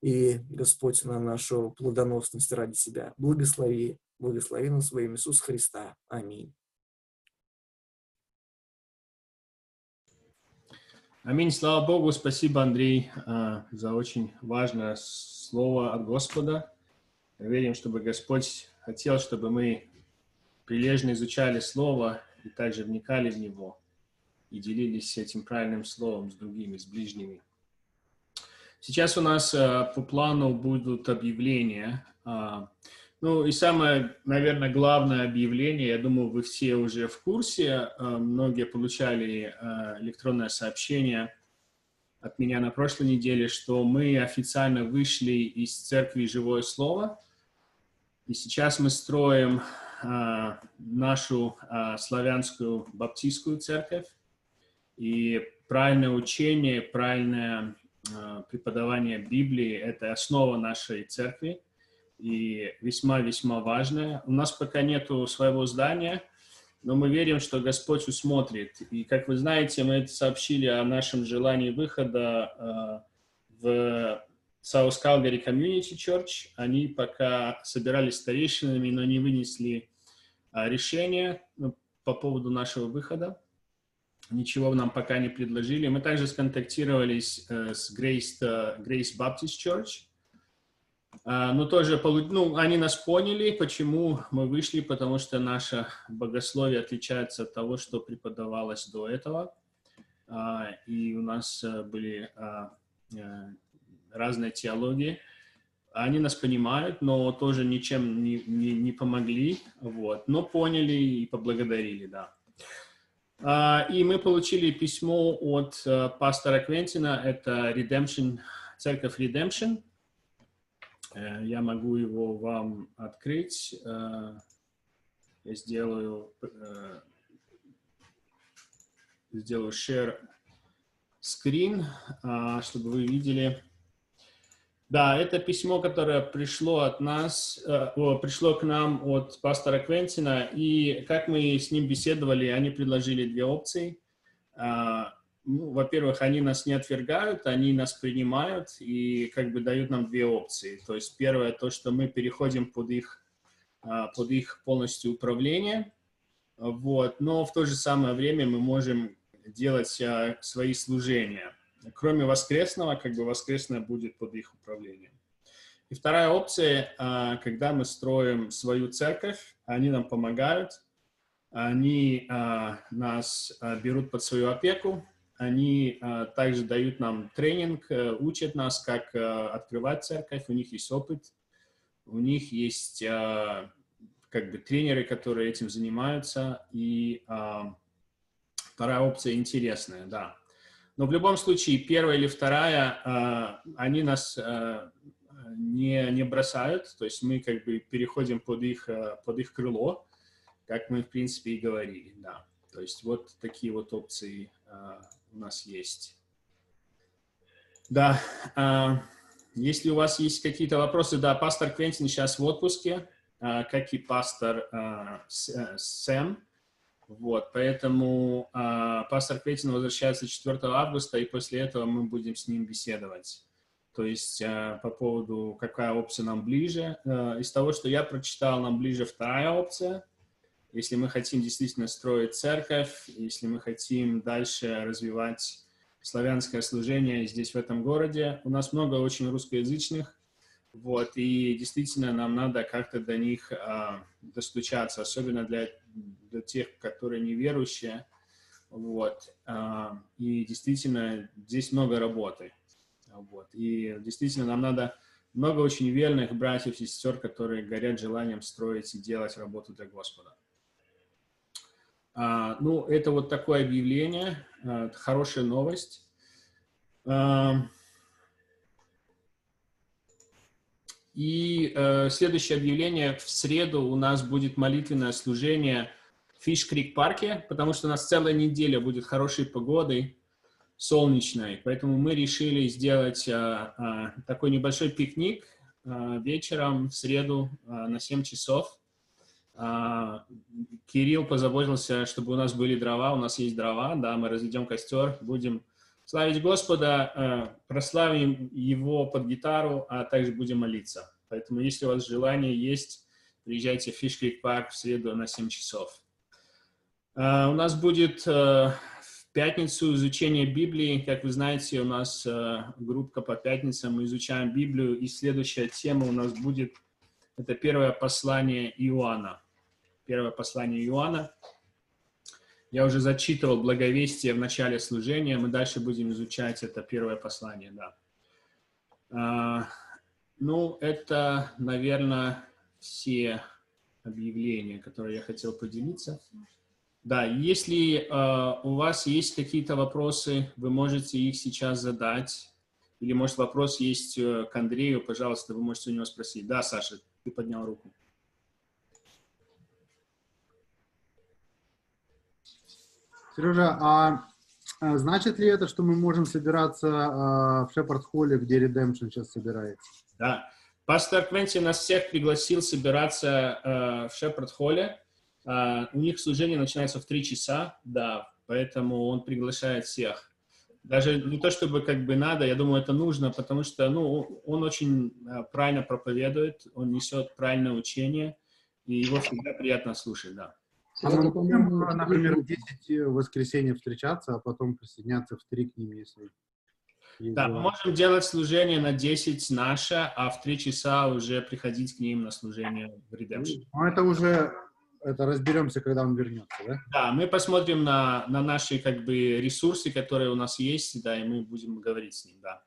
и, Господь, на нашу плодоносность ради себя. Благослови Благослови нас во имя Иисуса Христа. Аминь. Аминь. Слава Богу. Спасибо, Андрей, а, за очень важное слово от Господа. Верим, чтобы Господь хотел, чтобы мы прилежно изучали Слово и также вникали в него и делились этим правильным словом с другими, с ближними. Сейчас у нас а, по плану будут объявления. А, ну и самое, наверное, главное объявление, я думаю, вы все уже в курсе, э, многие получали э, электронное сообщение от меня на прошлой неделе, что мы официально вышли из церкви «Живое Слово», и сейчас мы строим э, нашу славянскую баптистскую церковь, и правильное учение, правильное преподавание Библии – это основа нашей церкви – и весьма-весьма важное. У нас пока нету своего здания, но мы верим, что Господь усмотрит. И, как вы знаете, мы сообщили о нашем желании выхода э, в South Calgary Community Church. Они пока собирались старейшинами, но не вынесли э, решение ну, по поводу нашего выхода. Ничего нам пока не предложили. Мы также сконтактировались э, с Grace, uh, Grace Baptist Church, а, но тоже, ну, они нас поняли, почему мы вышли, потому что наше богословие отличается от того, что преподавалось до этого. А, и у нас э, были а, э, разные теологии. Они нас понимают, но тоже ничем не, не, не помогли, вот. но поняли и поблагодарили, да. И мы получили письмо от э, пастора Квентина, это Redemption, церковь Redemption, Э, я могу его вам открыть. Э, я сделаю, сделаю share screen, чтобы вы видели. Да, это письмо, которое пришло от нас, пришло к нам от пастора Квентина, и как мы с ним беседовали, они предложили две опции. ну, во-первых, они нас не отвергают, они нас принимают и как бы дают нам две опции. То есть первое, то, что мы переходим под их, а, под их полностью управление, вот, но в то же самое время мы можем делать а, свои служения. Кроме воскресного, как бы воскресное будет под их управлением. И вторая опция, а, когда мы строим свою церковь, они нам помогают, они нас берут под свою опеку, они а, также дают нам тренинг, а, учат нас, как а, открывать церковь, у них есть опыт, у них есть а, как бы тренеры, которые этим занимаются, и а, вторая опция интересная, да. Но в любом случае, первая или вторая, а, они нас а, не, не бросают, то есть мы как бы переходим под их, под их крыло, как мы, в принципе, и говорили, да. То есть вот такие вот опции у нас есть. Да, а, если у вас есть какие-то вопросы, да, пастор Квентин сейчас в отпуске, а, как и пастор а, э, Сэм. Вот, поэтому а, пастор Квентин возвращается 4 августа, и после этого мы будем с ним беседовать. То есть а, по поводу, какая опция нам ближе. А, из того, что я прочитал, нам ближе вторая опция – если мы хотим действительно строить церковь, если мы хотим дальше развивать славянское служение здесь, в этом городе, у нас много очень русскоязычных, вот, и действительно нам надо как-то до них а, достучаться, особенно для, для тех, которые неверующие, вот, а, и действительно здесь много работы, вот, и действительно нам надо много очень верных братьев и сестер, которые горят желанием строить и делать работу для Господа. А, ну, это вот такое объявление, а, хорошая новость. А, и э, следующее объявление. В среду у нас будет молитвенное служение в Фиш-Крик парке, потому что у нас целая неделя будет хорошей погодой, солнечной. Поэтому мы решили сделать такой небольшой пикник вечером в среду на 7 часов. Кирилл позаботился, чтобы у нас были дрова, у нас есть дрова, да, мы разведем костер, будем славить Господа, э, прославим Его под гитару, а также будем молиться. Поэтому, если у вас желание есть, приезжайте в Фишкрик парк в среду на 7 часов. А, у нас будет э, в пятницу изучение Библии. Как вы знаете, у нас э, группа по пятницам, мы изучаем Библию, и следующая тема у нас будет, это первое послание Иоанна первое послание Иоанна. Я уже зачитывал благовестие в начале служения, мы дальше будем изучать это первое послание, да. А, ну, это, наверное, все объявления, которые я хотел поделиться. Да, если э, у вас есть какие-то вопросы, вы можете их сейчас задать. Или, может, вопрос есть э, к Андрею, пожалуйста, вы можете у него спросить. Да, Саша, ты поднял руку. Сережа, а, а значит ли это, что мы можем собираться а, в Шепард-холле, где Redemption сейчас собирается? Да. Пастор Квенти нас всех пригласил собираться э, в Шепард-холле. У них служение начинается в три часа, да, поэтому он приглашает всех. Даже не то, чтобы как бы надо, я думаю, это нужно, потому что, ну, он очень правильно проповедует, он несет правильное учение, и его всегда приятно слушать, да. А мы можем, например, в 10 воскресенье встречаться, а потом присоединяться в 3 к ним, если... Да, мы можем делать служение на 10 наше, а в 3 часа уже приходить к ним на служение в Redemption. Ну, это уже это разберемся, когда он вернется, да? Да, мы посмотрим на, на наши как бы ресурсы, которые у нас есть, да, и мы будем говорить с ним, да.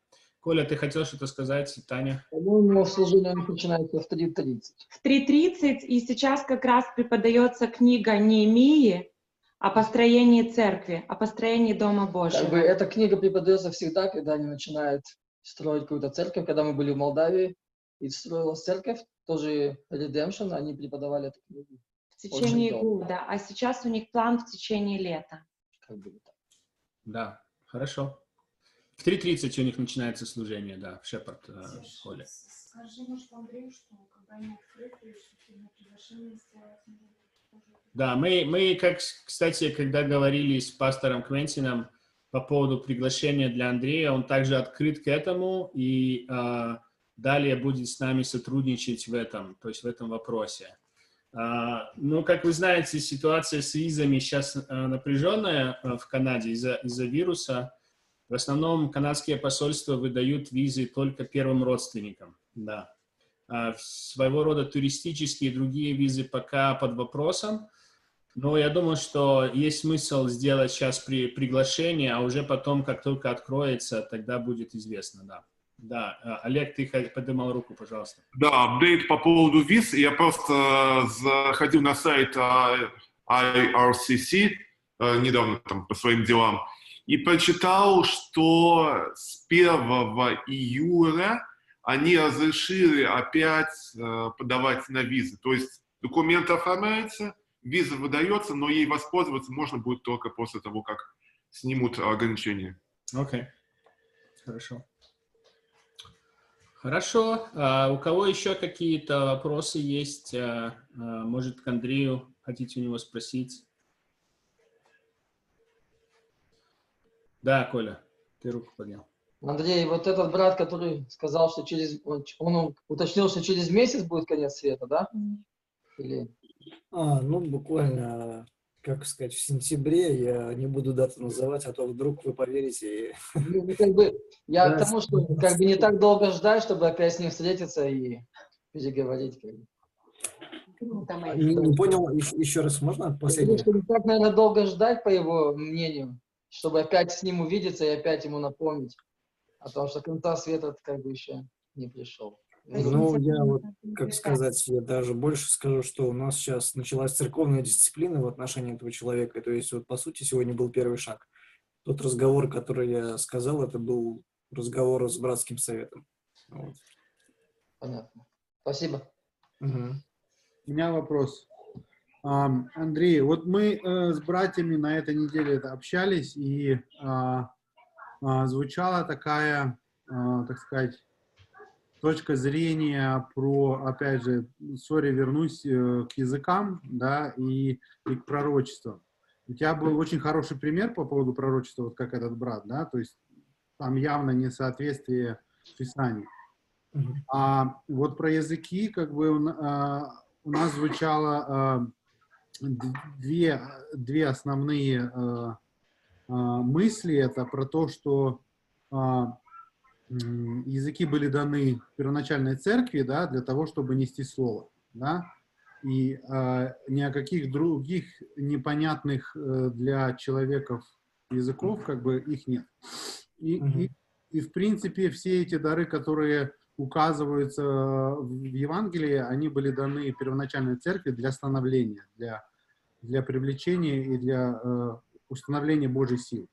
Коля, ты хотел что-то сказать, Таня? По-моему, служение начинается в 3.30. В 3.30, и сейчас как раз преподается книга Неемии о построении церкви, о построении Дома Божьего. Как бы эта книга преподается всегда, когда они начинают строить какую-то церковь. Когда мы были в Молдавии, и строилась церковь, тоже Redemption, они преподавали эту книгу. В течение года, а сейчас у них план в течение лета. Как бы так. Да, хорошо. В 3.30 у них начинается служение, да, в Шепард э, холле. Скажи, может, Андрею, что когда они открыты, приглашение сделать да, мы, мы, как, кстати, когда говорили с пастором Квентином, по поводу приглашения для Андрея. Он также открыт к этому и а, далее будет с нами сотрудничать в этом, то есть в этом вопросе. А, ну, как вы знаете, ситуация с визами сейчас а, напряженная а, в Канаде из-за из вируса. В основном канадские посольства выдают визы только первым родственникам, да. А, своего рода туристические и другие визы пока под вопросом, но я думаю, что есть смысл сделать сейчас при, приглашение, а уже потом, как только откроется, тогда будет известно, да. Да, а, Олег, ты поднимал руку, пожалуйста. Да, апдейт по поводу виз. Я просто заходил на сайт а, IRCC недавно там по своим делам и прочитал, что с 1 июля они разрешили опять э, подавать на визы. То есть документ оформляется, виза выдается, но ей воспользоваться можно будет только после того, как снимут ограничения. Окей, okay. хорошо. Хорошо. А у кого еще какие-то вопросы есть? А, а, может, к Андрею хотите у него спросить? Да, Коля, ты руку поднял. Андрей, вот этот брат, который сказал, что через... Он уточнил, что через месяц будет конец света, да? Или... А, ну, буквально, как сказать, в сентябре, я не буду дату называть, а то вдруг вы поверите. Ну, ну как бы, я к тому, что как бы не так долго ждать, чтобы опять с ним встретиться и переговорить. Как бы. Не, не понял, еще, еще раз можно последнее? Не так, наверное, долго ждать, по его мнению, чтобы опять с ним увидеться и опять ему напомнить о том, что конца света как бы еще не пришел. Ну, я вот, как сказать, я даже больше скажу, что у нас сейчас началась церковная дисциплина в отношении этого человека. То есть, вот, по сути, сегодня был первый шаг. Тот разговор, который я сказал, это был разговор с братским советом. Вот. Понятно. Спасибо. Угу. У меня вопрос. Андрей, вот мы э, с братьями на этой неделе общались, и а, а, звучала такая, а, так сказать, точка зрения про, опять же, сори, вернусь э, к языкам, да, и, и к пророчествам. У тебя был очень хороший пример по поводу пророчества, вот как этот брат, да, то есть там явно несоответствие Писанию. А вот про языки, как бы, у нас звучало две, две основные а, мысли это про то, что а, языки были даны первоначальной церкви, да, для того, чтобы нести слово, да, и э, ни о каких других непонятных э, для человеков языков, как бы их нет. И, mm-hmm. и, и в принципе все эти дары, которые указываются в Евангелии, они были даны первоначальной церкви для становления, для, для привлечения и для э, установление Божьей силы.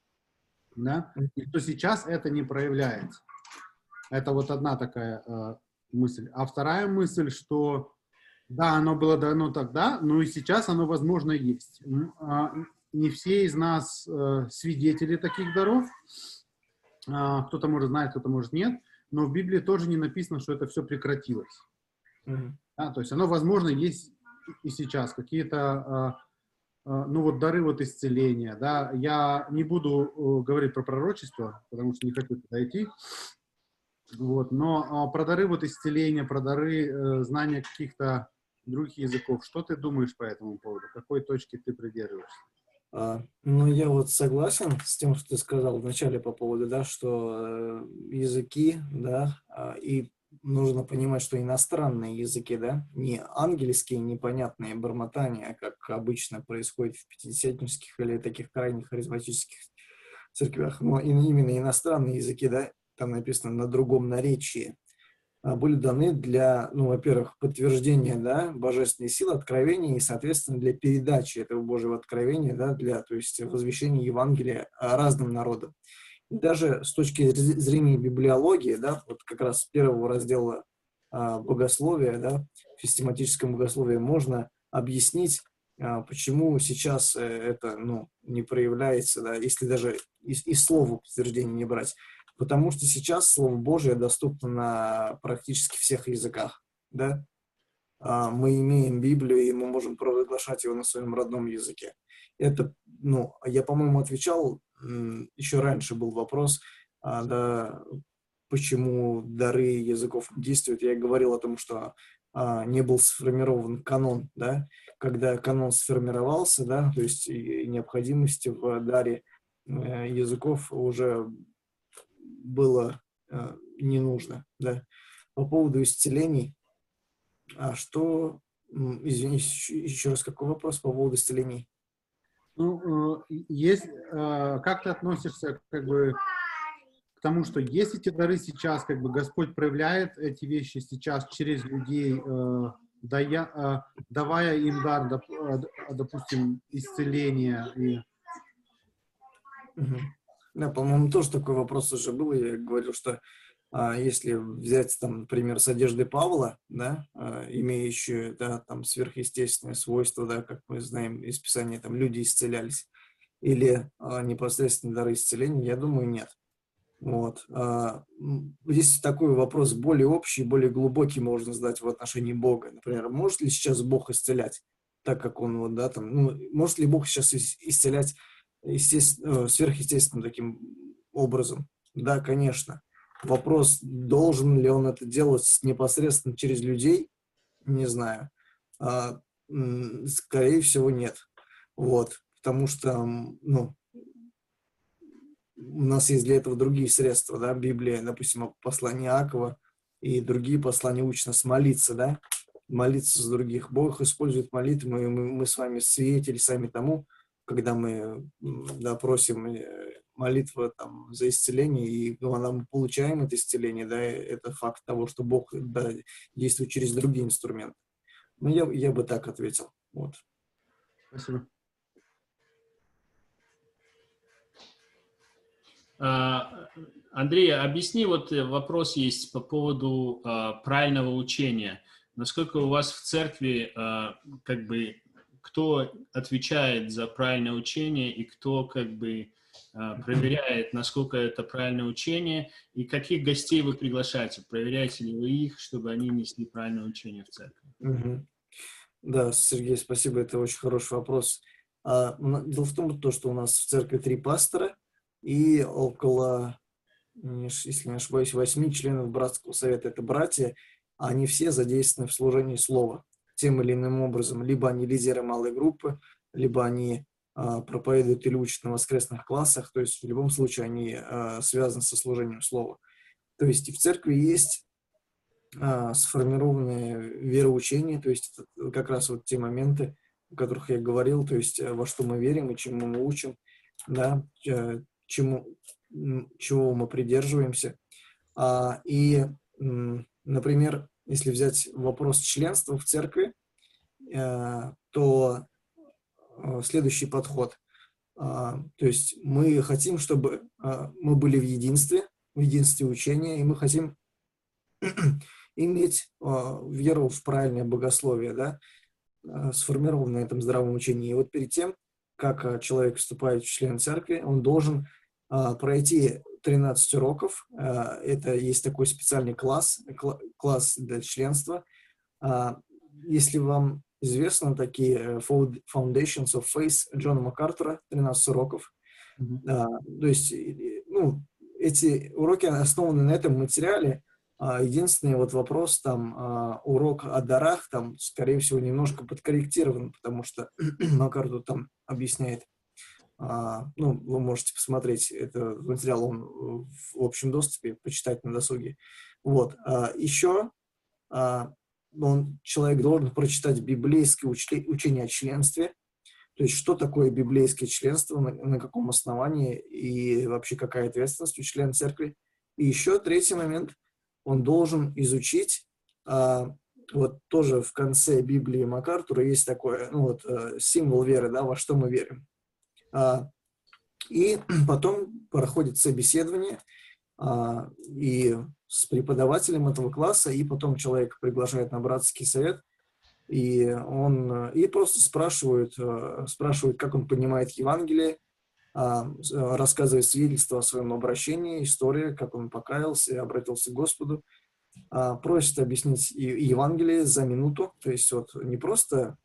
Да? И то сейчас это не проявляется. Это вот одна такая э, мысль. А вторая мысль, что да, оно было дано тогда, но и сейчас оно, возможно, есть. Э, не все из нас э, свидетели таких даров. Э, кто-то может знать, кто-то может нет. Но в Библии тоже не написано, что это все прекратилось. Mm-hmm. Да, то есть оно, возможно, есть и сейчас. Какие-то а, ну вот дары вот исцеления, да, я не буду э, говорить про пророчество, потому что не хочу туда идти, вот, но а, про дары вот исцеления, про дары э, знания каких-то других языков, что ты думаешь по этому поводу, какой точки ты придерживаешься? А, ну, я вот согласен с тем, что ты сказал вначале по поводу, да, что э, языки, да, и нужно понимать, что иностранные языки, да, не ангельские непонятные бормотания, как обычно происходит в пятидесятнических или таких крайних харизматических церквях, но именно иностранные языки, да, там написано на другом наречии, а, были даны для, ну, во-первых, подтверждения, да, божественной силы, откровения и, соответственно, для передачи этого Божьего откровения, да, для, то есть, возвещения Евангелия разным народам даже с точки зрения библиологии, да, вот как раз первого раздела а, богословия, да, в систематическом богословии можно объяснить, а, почему сейчас э, это, ну, не проявляется, да, если даже и, и слова подтверждения не брать. Потому что сейчас Слово Божие доступно на практически всех языках, да. А, мы имеем Библию, и мы можем провозглашать его на своем родном языке. Это, ну, я, по-моему, отвечал еще раньше был вопрос, а, да, почему дары языков действуют. Я говорил о том, что а, не был сформирован канон, да, когда канон сформировался, да, то есть необходимости в даре э, языков уже было э, не нужно, да. По поводу исцелений, а что, извините, еще раз, какой вопрос по поводу исцелений? Ну, э, есть, как ты относишься, как бы, тому, что есть эти дары сейчас, как бы Господь проявляет эти вещи сейчас через людей, э, дая, э, давая им дар, доп, э, допустим, исцеления. И... Да, по-моему, тоже такой вопрос уже был. Я говорил, что если взять, там, например, с одежды Павла, да, а, имеющую, да, там, сверхъестественные свойства, да, как мы знаем из Писания, там, люди исцелялись, или а, непосредственно дары исцеления, я думаю, нет. Вот. А, здесь такой вопрос более общий, более глубокий можно задать в отношении Бога. Например, может ли сейчас Бог исцелять, так как Он вот, да, там, ну, может ли Бог сейчас исцелять естественно, э, сверхъестественным таким образом? Да, конечно. Вопрос, должен ли Он это делать непосредственно через людей, не знаю. А, скорее всего, нет. Вот. Потому что, ну, у нас есть для этого другие средства, да, Библия, допустим, послание Акова и другие послания учат нас молиться, да, молиться за других. Бог использует молитвы, мы, мы, мы с вами свидетели сами тому, когда мы да, просим молитву там, за исцеление, и когда мы получаем это исцеление, да, это факт того, что Бог да, действует через другие инструменты. Ну, я, я бы так ответил. Вот. Спасибо. А, Андрей, объясни, вот э, вопрос есть по поводу а, правильного учения. Насколько у вас в церкви, а, как бы, кто отвечает за правильное учение и кто, как бы, проверяет, насколько это правильное учение, и каких гостей вы приглашаете? Проверяете ли вы их, чтобы они несли правильное учение в церкви? Угу. Да, Сергей, спасибо, это очень хороший вопрос. А, дело в том, что у нас в церкви три пастора, и около, если не ошибаюсь, восьми членов братского совета. Это братья, они все задействованы в служении слова тем или иным образом. Либо они лидеры малой группы, либо они проповедуют или учат на воскресных классах, то есть в любом случае они а, связаны со служением слова. То есть и в церкви есть а, сформированное вероучение, то есть как раз вот те моменты, о которых я говорил, то есть во что мы верим и чему мы учим, да, чему, чего мы придерживаемся. А, и, например, если взять вопрос членства в церкви, э, то э, следующий подход. А, то есть мы хотим, чтобы а, мы были в единстве, в единстве учения, и мы хотим иметь веру в правильное богословие, да, сформированное на этом здравом учении. И вот перед тем, как человек вступает в член церкви, он должен а, пройти 13 уроков. А, это есть такой специальный класс, класс для членства. А, если вам известно такие э, Foundations of Faith Джона МакАртура, 13 уроков. Mm-hmm. То есть, ну, эти уроки основаны на этом материале. Единственный вот вопрос, там, урок о дарах, там, скорее всего, немножко подкорректирован, потому что МакАртур там объясняет а, ну, вы можете посмотреть это материал, он в общем доступе, почитать на досуге. Вот. А, еще а, он, человек должен прочитать библейское учение о членстве, то есть что такое библейское членство, на, на каком основании и вообще какая ответственность у члена церкви. И еще третий момент, он должен изучить, а, вот тоже в конце Библии МакАртура есть такой ну, вот, э, символ веры, да, во что мы верим. А, и потом проходит собеседование и с преподавателем этого класса, и потом человек приглашает на братский совет, и он и просто спрашивает, э, спрашивает, как он понимает Евангелие, а, рассказывает свидетельство о своем обращении, история, как он покаялся и обратился к Господу, просит объяснить Евангелие за минуту, то есть вот не просто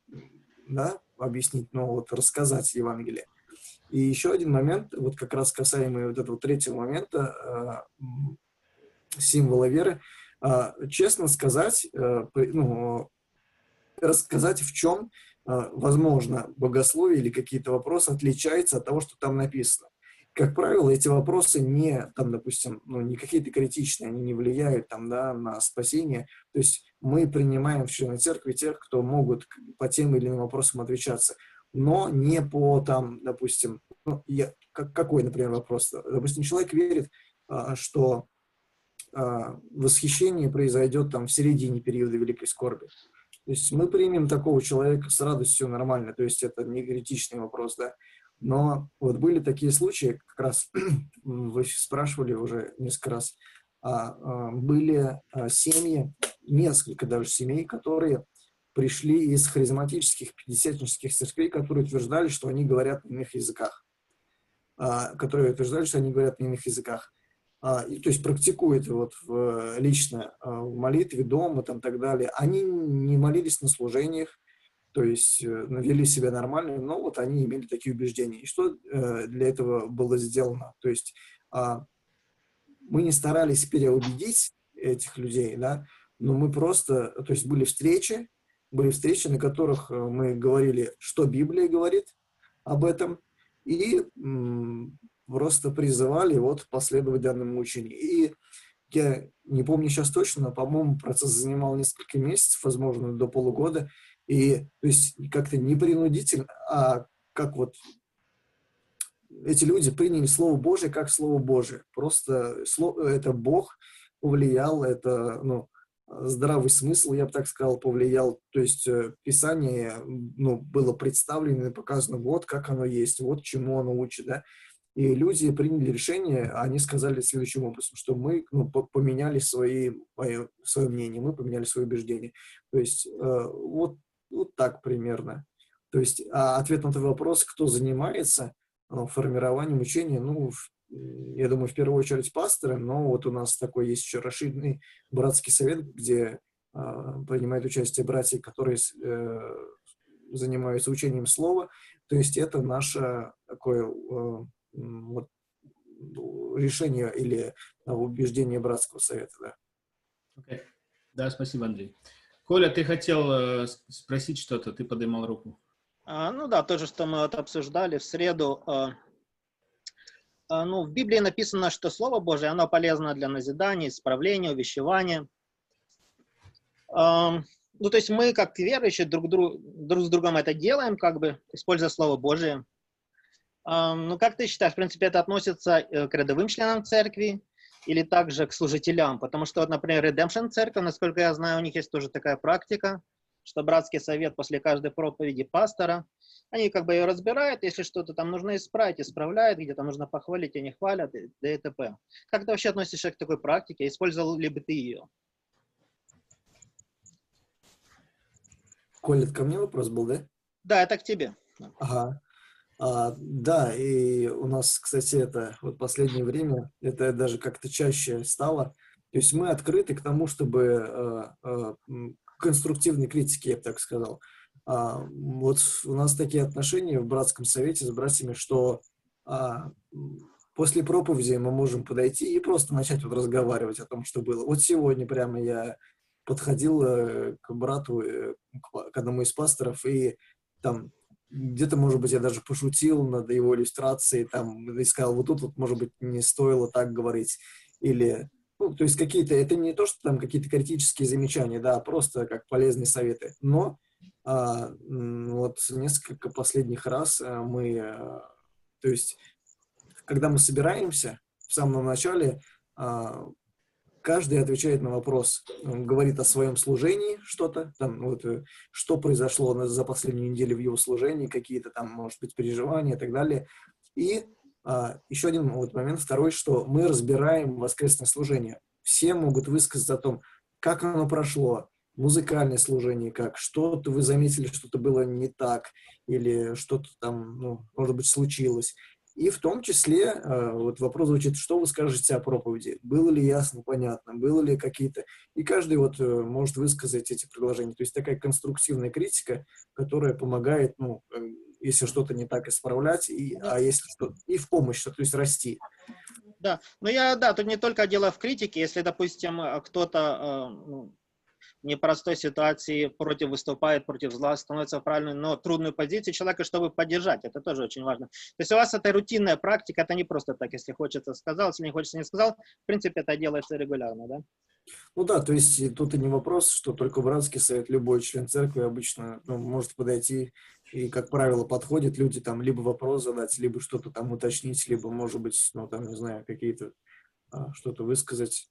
да, объяснить, но вот рассказать Евангелие. И еще один момент, вот как раз касаемый вот этого третьего момента, э, символа веры, э, честно сказать, э, ну, рассказать, в чем, возможно, богословие или какие-то вопросы отличаются от того, что там написано. Как правило, эти вопросы не, там, допустим, ну, не какие-то критичные, они не влияют там, да, на спасение. То есть мы принимаем в члены церкви тех, кто могут по тем или иным вопросам отвечаться но не по там, допустим, ну, я, как, какой, например, вопрос? Допустим, человек верит, а, что а, восхищение произойдет там в середине периода великой скорби. То есть мы примем такого человека с радостью нормально, то есть это не критичный вопрос, да. Но вот были такие случаи, как раз вы спрашивали уже несколько раз, а, а, были а, семьи, несколько даже семей, которые пришли из харизматических пятидесятнических церквей, которые утверждали, что они говорят на иных языках. А, которые утверждали, что они говорят на иных языках. А, и, то есть практикуют вот в, лично а, в молитве, дома там так далее. Они не молились на служениях, то есть э, ну, вели себя нормально, но вот они имели такие убеждения. И что э, для этого было сделано? То есть мы не старались переубедить этих людей, да, но мы просто, то есть были встречи, были встречи, на которых э, мы говорили, что Библия говорит об этом, и просто призывали вот последовать данному учению. И я не помню сейчас точно, но, по-моему, процесс занимал несколько месяцев, возможно, до полугода. И то есть как-то не принудительно, а как вот эти люди приняли Слово Божие как Слово Божие. Просто это Бог повлиял, это, ну, здравый смысл, я бы так сказал, повлиял. То есть э, Писание ну, было представлено и показано вот как оно есть, вот чему оно учит, да. И люди приняли решение, они сказали следующим образом, что мы ну, поменяли свои, свое мнение, мы поменяли свои убеждения. То есть э, вот, вот так примерно. То есть а ответ на твой вопрос, кто занимается э, формированием учения, ну, я думаю, в первую очередь пасторы, но вот у нас такой есть еще расширенный братский совет, где э, принимают участие братья, которые э, занимаются учением слова. То есть это наше такое э, вот, решение или убеждение братского совета. Да. Okay. Да, спасибо, Андрей. Коля, ты хотел спросить что-то, ты поднимал руку. А, ну да, то же, что мы вот обсуждали в среду. А, а, ну, в Библии написано, что Слово Божие, оно полезно для назидания, исправления, увещевания. Ну, то есть мы, как верующие, друг, друг, друг с другом это делаем, как бы, используя Слово Божие. Ну, как ты считаешь, в принципе, это относится э, к рядовым членам церкви или также к служителям? Потому что, вот, например, Redemption церковь, насколько я знаю, у них есть тоже такая практика, что братский совет после каждой проповеди пастора – они как бы ее разбирают, если что-то там нужно исправить, исправляют, где-то нужно похвалить, они хвалят, и т.д. Как ты вообще относишься к такой практике? Использовал ли бы ты ее? Коля, это ко мне вопрос был, да? Да, это к тебе. Ага. А, да, и у нас, кстати, это вот последнее время, это даже как-то чаще стало. То есть мы открыты к тому, чтобы э, э, конструктивной критики, я бы так сказал. А, вот у нас такие отношения в братском совете с братьями, что а, после проповеди мы можем подойти и просто начать вот разговаривать о том, что было. Вот сегодня прямо я подходил э, к брату, э, к одному из пасторов, и там где-то, может быть, я даже пошутил над его иллюстрацией, там, и сказал, вот тут вот, может быть, не стоило так говорить, или, ну, то есть какие-то, это не то, что там какие-то критические замечания, да, а просто как полезные советы, но а, вот несколько последних раз э, мы, э, то есть, когда мы собираемся в самом начале, а, каждый отвечает на вопрос, говорит о своем служении что-то, там, вот, э, что произошло за последнюю неделю в его служении, какие-то там, может быть, переживания и так далее. И а, еще один вот момент, второй, что мы разбираем воскресное служение. Все могут высказать о том, как оно прошло, музыкальное служение как, что-то вы заметили, что-то было не так, или что-то там, ну, может быть, случилось. И в том числе э, вот вопрос звучит, что вы скажете о проповеди? Было ли ясно, понятно? Было ли какие-то... И каждый вот э, может высказать эти предложения. То есть такая конструктивная критика, которая помогает ну, э, если что-то не так, исправлять, и, а если что и в помощь, то есть расти. Да, но я, да, тут не только дело в критике, если, допустим, э, кто-то э, ну, в непростой ситуации против выступает, против зла, становится в правильную, но трудную позицию человека, чтобы поддержать. Это тоже очень важно. То есть у вас это рутинная практика, это не просто так, если хочется сказал, если не хочется не сказал. В принципе, это делается регулярно, да? Ну да, то есть тут и не вопрос, что только братский совет, любой член церкви обычно ну, может подойти и, как правило, подходит люди там либо вопрос задать, либо что-то там уточнить, либо, может быть, ну там, не знаю, какие-то а, что-то высказать.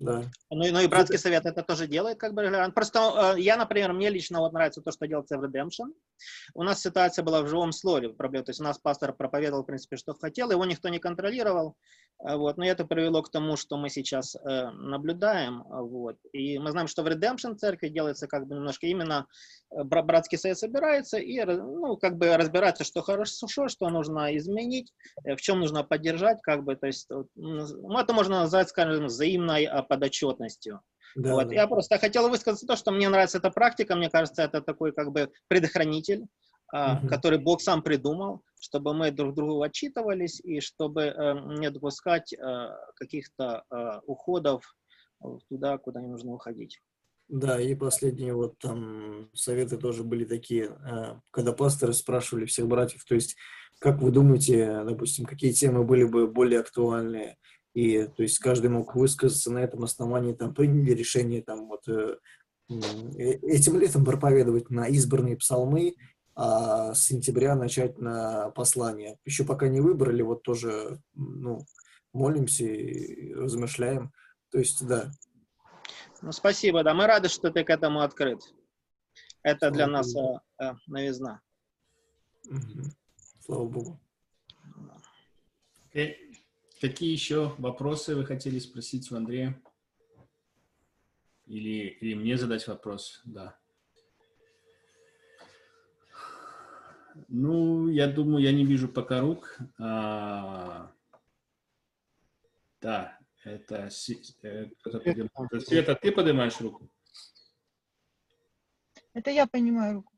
Да. Ну, ну и братский совет это тоже делает как бы регулярно. Просто э, я, например, мне лично вот нравится то, что делается в Redemption. У нас ситуация была в живом слове проблема. То есть у нас пастор проповедовал, в принципе, что хотел, его никто не контролировал. Э, вот. Но это привело к тому, что мы сейчас э, наблюдаем. Вот. И мы знаем, что в Redemption церкви делается как бы немножко именно э, братский совет собирается и ну, как бы разбирается, что хорошо, что нужно изменить, э, в чем нужно поддержать, как бы, то есть, ну, это можно назвать, скажем, взаимной подотчетностью. Да, вот. да. Я просто хотел высказать то, что мне нравится эта практика, мне кажется, это такой как бы предохранитель, Uh-huh. который Бог сам придумал, чтобы мы друг другу отчитывались и чтобы э, не допускать э, каких-то э, уходов туда, куда не нужно уходить. Да, и последние вот там советы тоже были такие, э, когда пасторы спрашивали всех братьев, то есть как вы думаете, допустим, какие темы были бы более актуальны и то есть каждый мог высказаться на этом основании, там приняли решение там вот э, э, этим летом проповедовать на избранные псалмы, а с сентября начать на послание. Еще пока не выбрали, вот тоже ну, молимся и размышляем. То есть, да. Ну, спасибо, да, мы рады, что ты к этому открыт. Это Слава для Богу. нас э, новизна. Угу. Слава Богу. Okay. Какие еще вопросы вы хотели спросить у Андрея? Или, или мне задать вопрос? Да. Ну, я думаю, я не вижу пока рук. А, да, это, это Света, ты поднимаешь руку? Это я понимаю руку.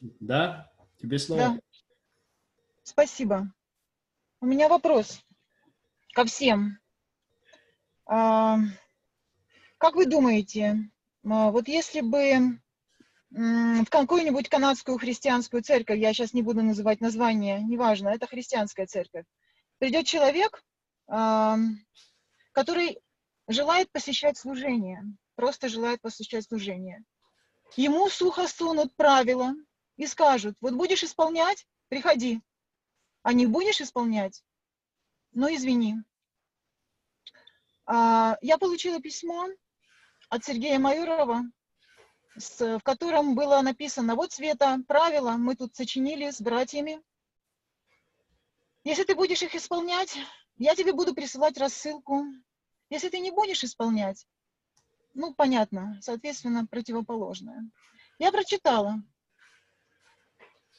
Да? Тебе слово. Да. Спасибо. У меня вопрос ко всем. А, как вы думаете, а, вот если бы в какую-нибудь канадскую христианскую церковь, я сейчас не буду называть название, неважно, это христианская церковь, придет человек, а, который желает посещать служение, просто желает посещать служение. Ему сухо сунут правила и скажут, вот будешь исполнять, приходи, а не будешь исполнять, но «Ну, извини. А, я получила письмо от Сергея Майорова, в котором было написано, вот, Света, правила мы тут сочинили с братьями. Если ты будешь их исполнять, я тебе буду присылать рассылку. Если ты не будешь исполнять, ну, понятно, соответственно, противоположное. Я прочитала.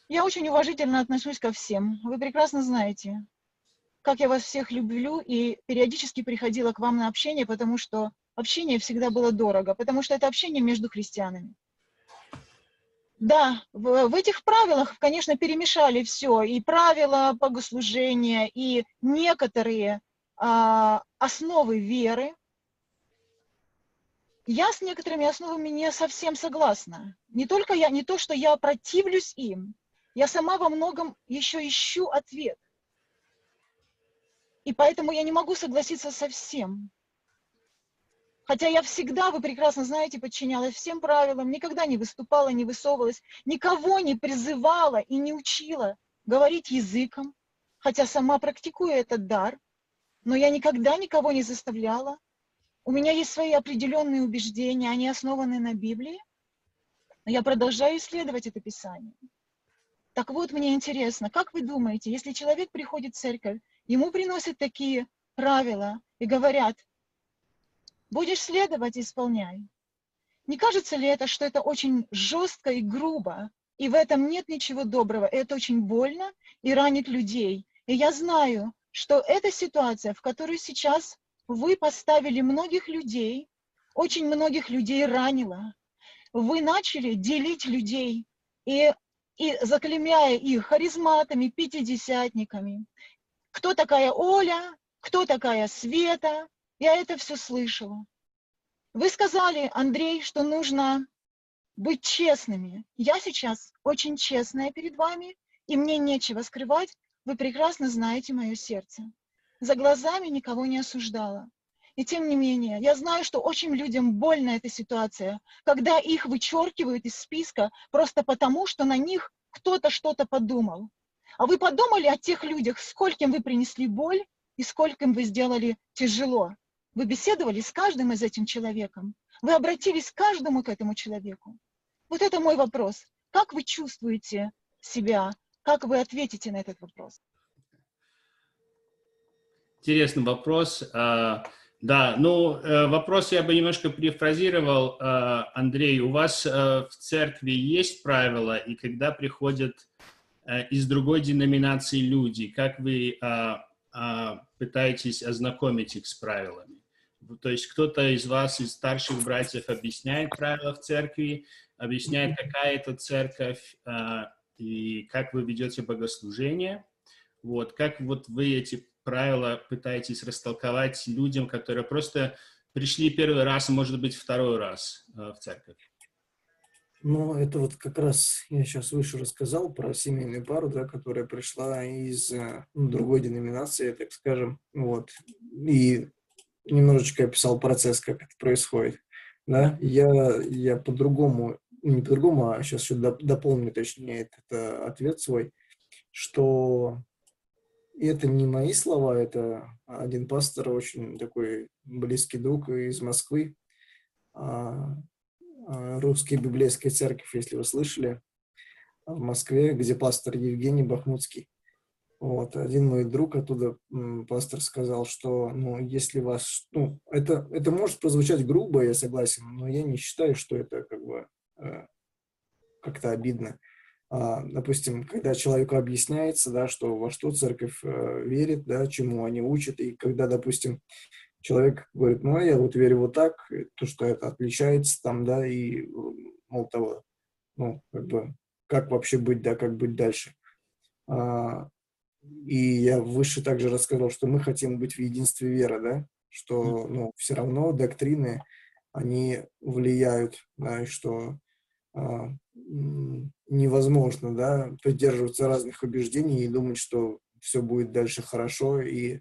Я очень уважительно отношусь ко всем. Вы прекрасно знаете как я вас всех люблю, и периодически приходила к вам на общение, потому что общение всегда было дорого, потому что это общение между христианами. Да, в, в этих правилах, конечно, перемешали все, и правила богослужения, и некоторые а, основы веры. Я с некоторыми основами не совсем согласна. Не только я, не то, что я противлюсь им, я сама во многом еще ищу ответ. И поэтому я не могу согласиться со всем. Хотя я всегда, вы прекрасно знаете, подчинялась всем правилам, никогда не выступала, не высовывалась, никого не призывала и не учила говорить языком, хотя сама практикую этот дар, но я никогда никого не заставляла. У меня есть свои определенные убеждения, они основаны на Библии, но я продолжаю исследовать это Писание. Так вот, мне интересно, как вы думаете, если человек приходит в церковь, ему приносят такие правила и говорят, будешь следовать, исполняй. Не кажется ли это, что это очень жестко и грубо, и в этом нет ничего доброго, это очень больно и ранит людей. И я знаю, что эта ситуация, в которую сейчас вы поставили многих людей, очень многих людей ранила. Вы начали делить людей, и и заклемяя их харизматами, пятидесятниками. Кто такая Оля, кто такая Света, я это все слышала. Вы сказали, Андрей, что нужно быть честными. Я сейчас очень честная перед вами, и мне нечего скрывать, вы прекрасно знаете мое сердце. За глазами никого не осуждала. И тем не менее, я знаю, что очень людям больно эта ситуация, когда их вычеркивают из списка просто потому, что на них кто-то что-то подумал. А вы подумали о тех людях, скольким вы принесли боль и скольким вы сделали тяжело? Вы беседовали с каждым из этим человеком? Вы обратились к каждому к этому человеку? Вот это мой вопрос. Как вы чувствуете себя? Как вы ответите на этот вопрос? Интересный вопрос. А, Да, ну, э, вопрос я бы немножко перефразировал. Э, Андрей, у вас э, в церкви есть правила, и когда приходят из другой деноминации люди, как вы а, а, пытаетесь ознакомить их с правилами? То есть кто-то из вас, из старших братьев, объясняет правила в церкви, объясняет, какая это церковь, и как вы ведете богослужение. Вот, как вот вы эти правила пытаетесь растолковать людям, которые просто пришли первый раз, может быть, второй раз э, в церковь? Ну, это вот как раз я сейчас выше рассказал про семейную пару, да, которая пришла из э, ну, другой деноминации, так скажем, вот, и немножечко описал процесс, как это происходит, да, я, я по-другому, не по-другому, а сейчас еще дополню, точнее, этот ответ свой, что это не мои слова, это один пастор, очень такой близкий друг из Москвы, а, русская библейская церковь, если вы слышали, в Москве, где пастор Евгений Бахмутский. Вот, один мой друг оттуда, пастор, сказал, что, ну, если вас, ну, это, это может прозвучать грубо, я согласен, но я не считаю, что это как бы э, как-то обидно. А, допустим, когда человеку объясняется, да, что во что церковь э, верит, да, чему они учат, и когда, допустим, человек говорит, ну, а я вот верю вот так, то, что это отличается там, да, и, мол, того, ну, как бы, как вообще быть, да, как быть дальше. А, и я выше также рассказал, что мы хотим быть в единстве веры, да, что, ну, все равно доктрины, они влияют, да, и что а, невозможно, да, придерживаться разных убеждений и думать, что все будет дальше хорошо, и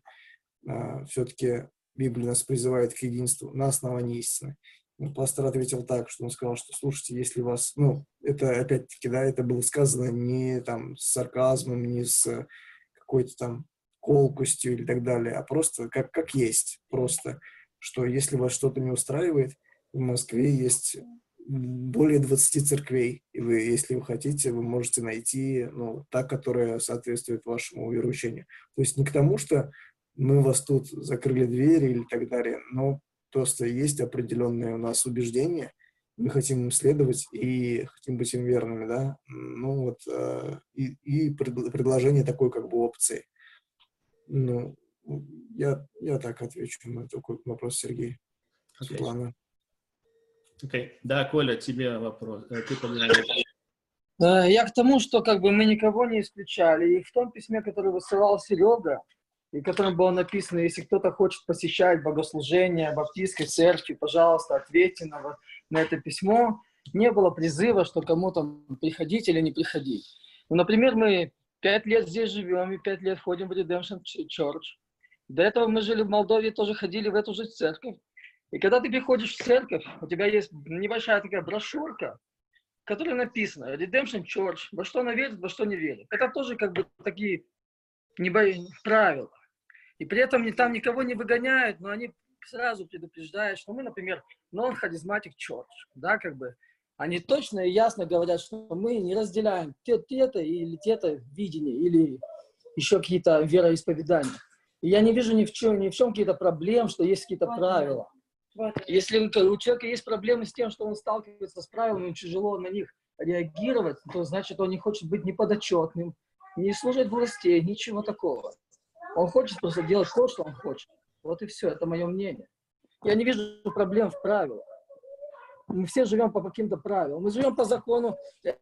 а, все-таки Библия нас призывает к единству на основании истины. Пастор ответил так, что он сказал, что, слушайте, если вас, ну, это опять-таки, да, это было сказано не там с сарказмом, не с какой-то там колкостью или так далее, а просто как, как есть, просто, что если вас что-то не устраивает, в Москве есть более 20 церквей, и вы, если вы хотите, вы можете найти ну, та, которая соответствует вашему вероучению. То есть не к тому, что мы вас тут закрыли двери или так далее, но просто есть определенные у нас убеждения, мы хотим им следовать и хотим быть им верными, да, ну вот, э, и, и предложение такой как бы опции. Ну, я, я так отвечу на такой вопрос, Сергей. Okay. Светлана. Окей. Okay. Да, Коля, тебе вопрос. Э, ты э, Я к тому, что как бы мы никого не исключали. И в том письме, которое высылал Серега, и в котором было написано, если кто-то хочет посещать богослужение баптистской церкви, пожалуйста, ответьте на, на это письмо. Не было призыва, что кому-то приходить или не приходить. Ну, например, мы пять лет здесь живем и пять лет ходим в Redemption Church. До этого мы жили в Молдове, тоже ходили в эту же церковь. И когда ты приходишь в церковь, у тебя есть небольшая такая брошюрка, в которой написано Redemption Church, во что она верит, во что не верит. Это тоже как бы такие небо... правила. И при этом там никого не выгоняют, но они сразу предупреждают, что мы, например, non-charismatic church, да, как бы, они точно и ясно говорят, что мы не разделяем те-то или те-то видение, или еще какие-то вероисповедания. И я не вижу ни в чем, ни в чем какие-то проблем, что есть какие-то правила. Если у человека есть проблемы с тем, что он сталкивается с правилами, тяжело на них реагировать, то значит он не хочет быть неподотчетным, не служить властей, ничего такого. Он хочет просто делать то, что он хочет. Вот и все, это мое мнение. Я не вижу проблем в правилах. мы все живем по каким-то правилам. Мы живем по закону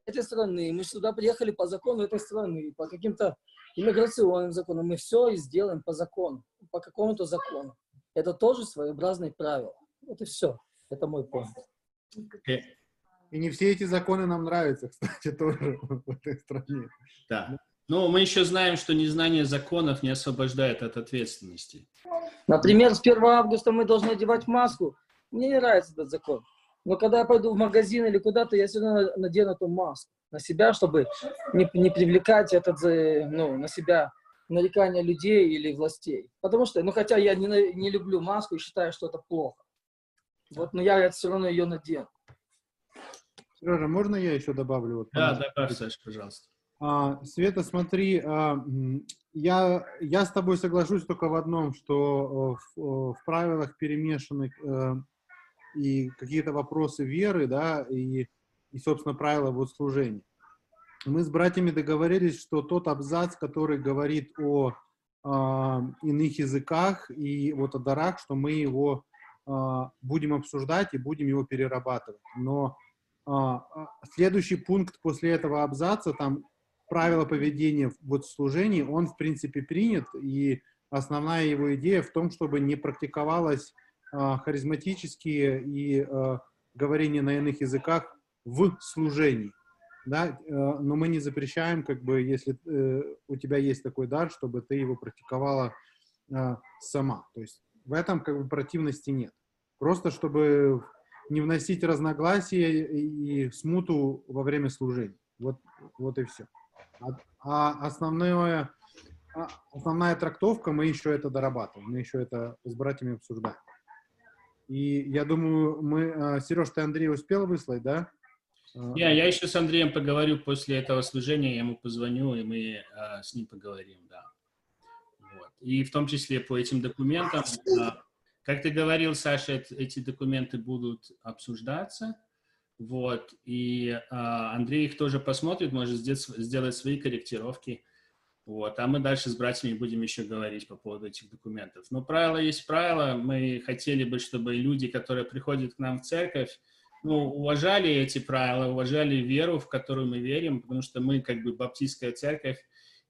этой страны, мы сюда приехали по закону этой страны, по каким-то иммиграционным законам. Мы все и сделаем по закону, по какому-то закону. Это тоже своеобразные правила. Вот и все. Это мой поинт. Э, И не все эти законы нам нравятся, кстати, тоже в этой стране. Да. Но мы еще знаем, что незнание законов не освобождает от ответственности. Например, с 1 августа мы должны одевать маску. Мне не нравится этот закон. Но когда я пойду в магазин или куда-то, я все равно надену эту маску на себя, чтобы не, не привлекать этот, э, ну, на себя нарекания людей или властей. Потому что, ну, хотя я не, не люблю маску и считаю, что это плохо. Вот, но я все равно ее надену. Сережа, можно я еще добавлю? Вот, Да, добавь, Саша, пожалуйста. А, Света, смотри, а, я, я с тобой соглашусь только в одном, что э, в, э, в правилах перемешаны э, и какие-то вопросы веры, да, и, и, собственно, правила вот служения. Мы с братьями договорились, что тот абзац, который говорит о а, иных языках и вот о дарах, что мы его будем обсуждать и будем его перерабатывать. Но следующий пункт после этого абзаца, там правила поведения вот служении, он, в принципе, принят, и основная его идея в том, чтобы не практиковалось а, харизматические и а, говорение на иных языках в служении. Да? Э, Но мы не запрещаем, как бы, если э, у тебя есть такой дар, чтобы ты его практиковала а, сама. То есть в этом как бы противности нет. Просто чтобы не вносить разногласия и смуту во время служения. Вот, вот и все. А, а основное, а основная трактовка, мы еще это дорабатываем, мы еще это с братьями обсуждаем. И я думаю, мы... а, Сереж, ты Андрей успел выслать, да? А, Я, еще с Андреем поговорю после этого служения, я ему позвоню, и мы а, с ним поговорим, да. Вот. И в том числе по этим документам, а, как ты говорил, Саша, эт- эти документы будут обсуждаться, вот, и а, Андрей их тоже посмотрит, может сделать, сделать свои корректировки, вот, а мы дальше с братьями будем еще говорить по поводу этих документов. Но правило есть правило, мы хотели бы, чтобы люди, которые приходят к нам в церковь, ну, уважали эти правила, уважали веру, в которую мы верим, потому что мы как бы баптистская церковь,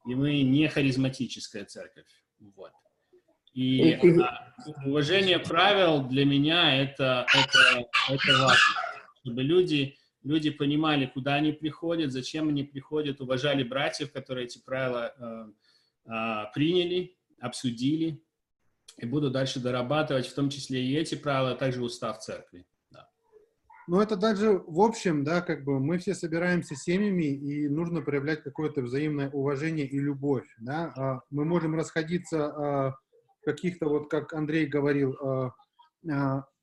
и мы не харизматическая церковь. Вот. И- а, уважение правил для меня это, это, это важно, чтобы люди, люди понимали, куда они приходят, зачем они приходят, уважали братьев, которые эти правила э, а, приняли, обсудили, и будут дальше дорабатывать, в том числе и эти правила, а также устав церкви. Ну, это даже в общем, да, как бы мы все собираемся семьями, и нужно проявлять какое-то взаимное уважение и любовь, да. А Мы можем расходиться а, каких-то, вот как Андрей говорил,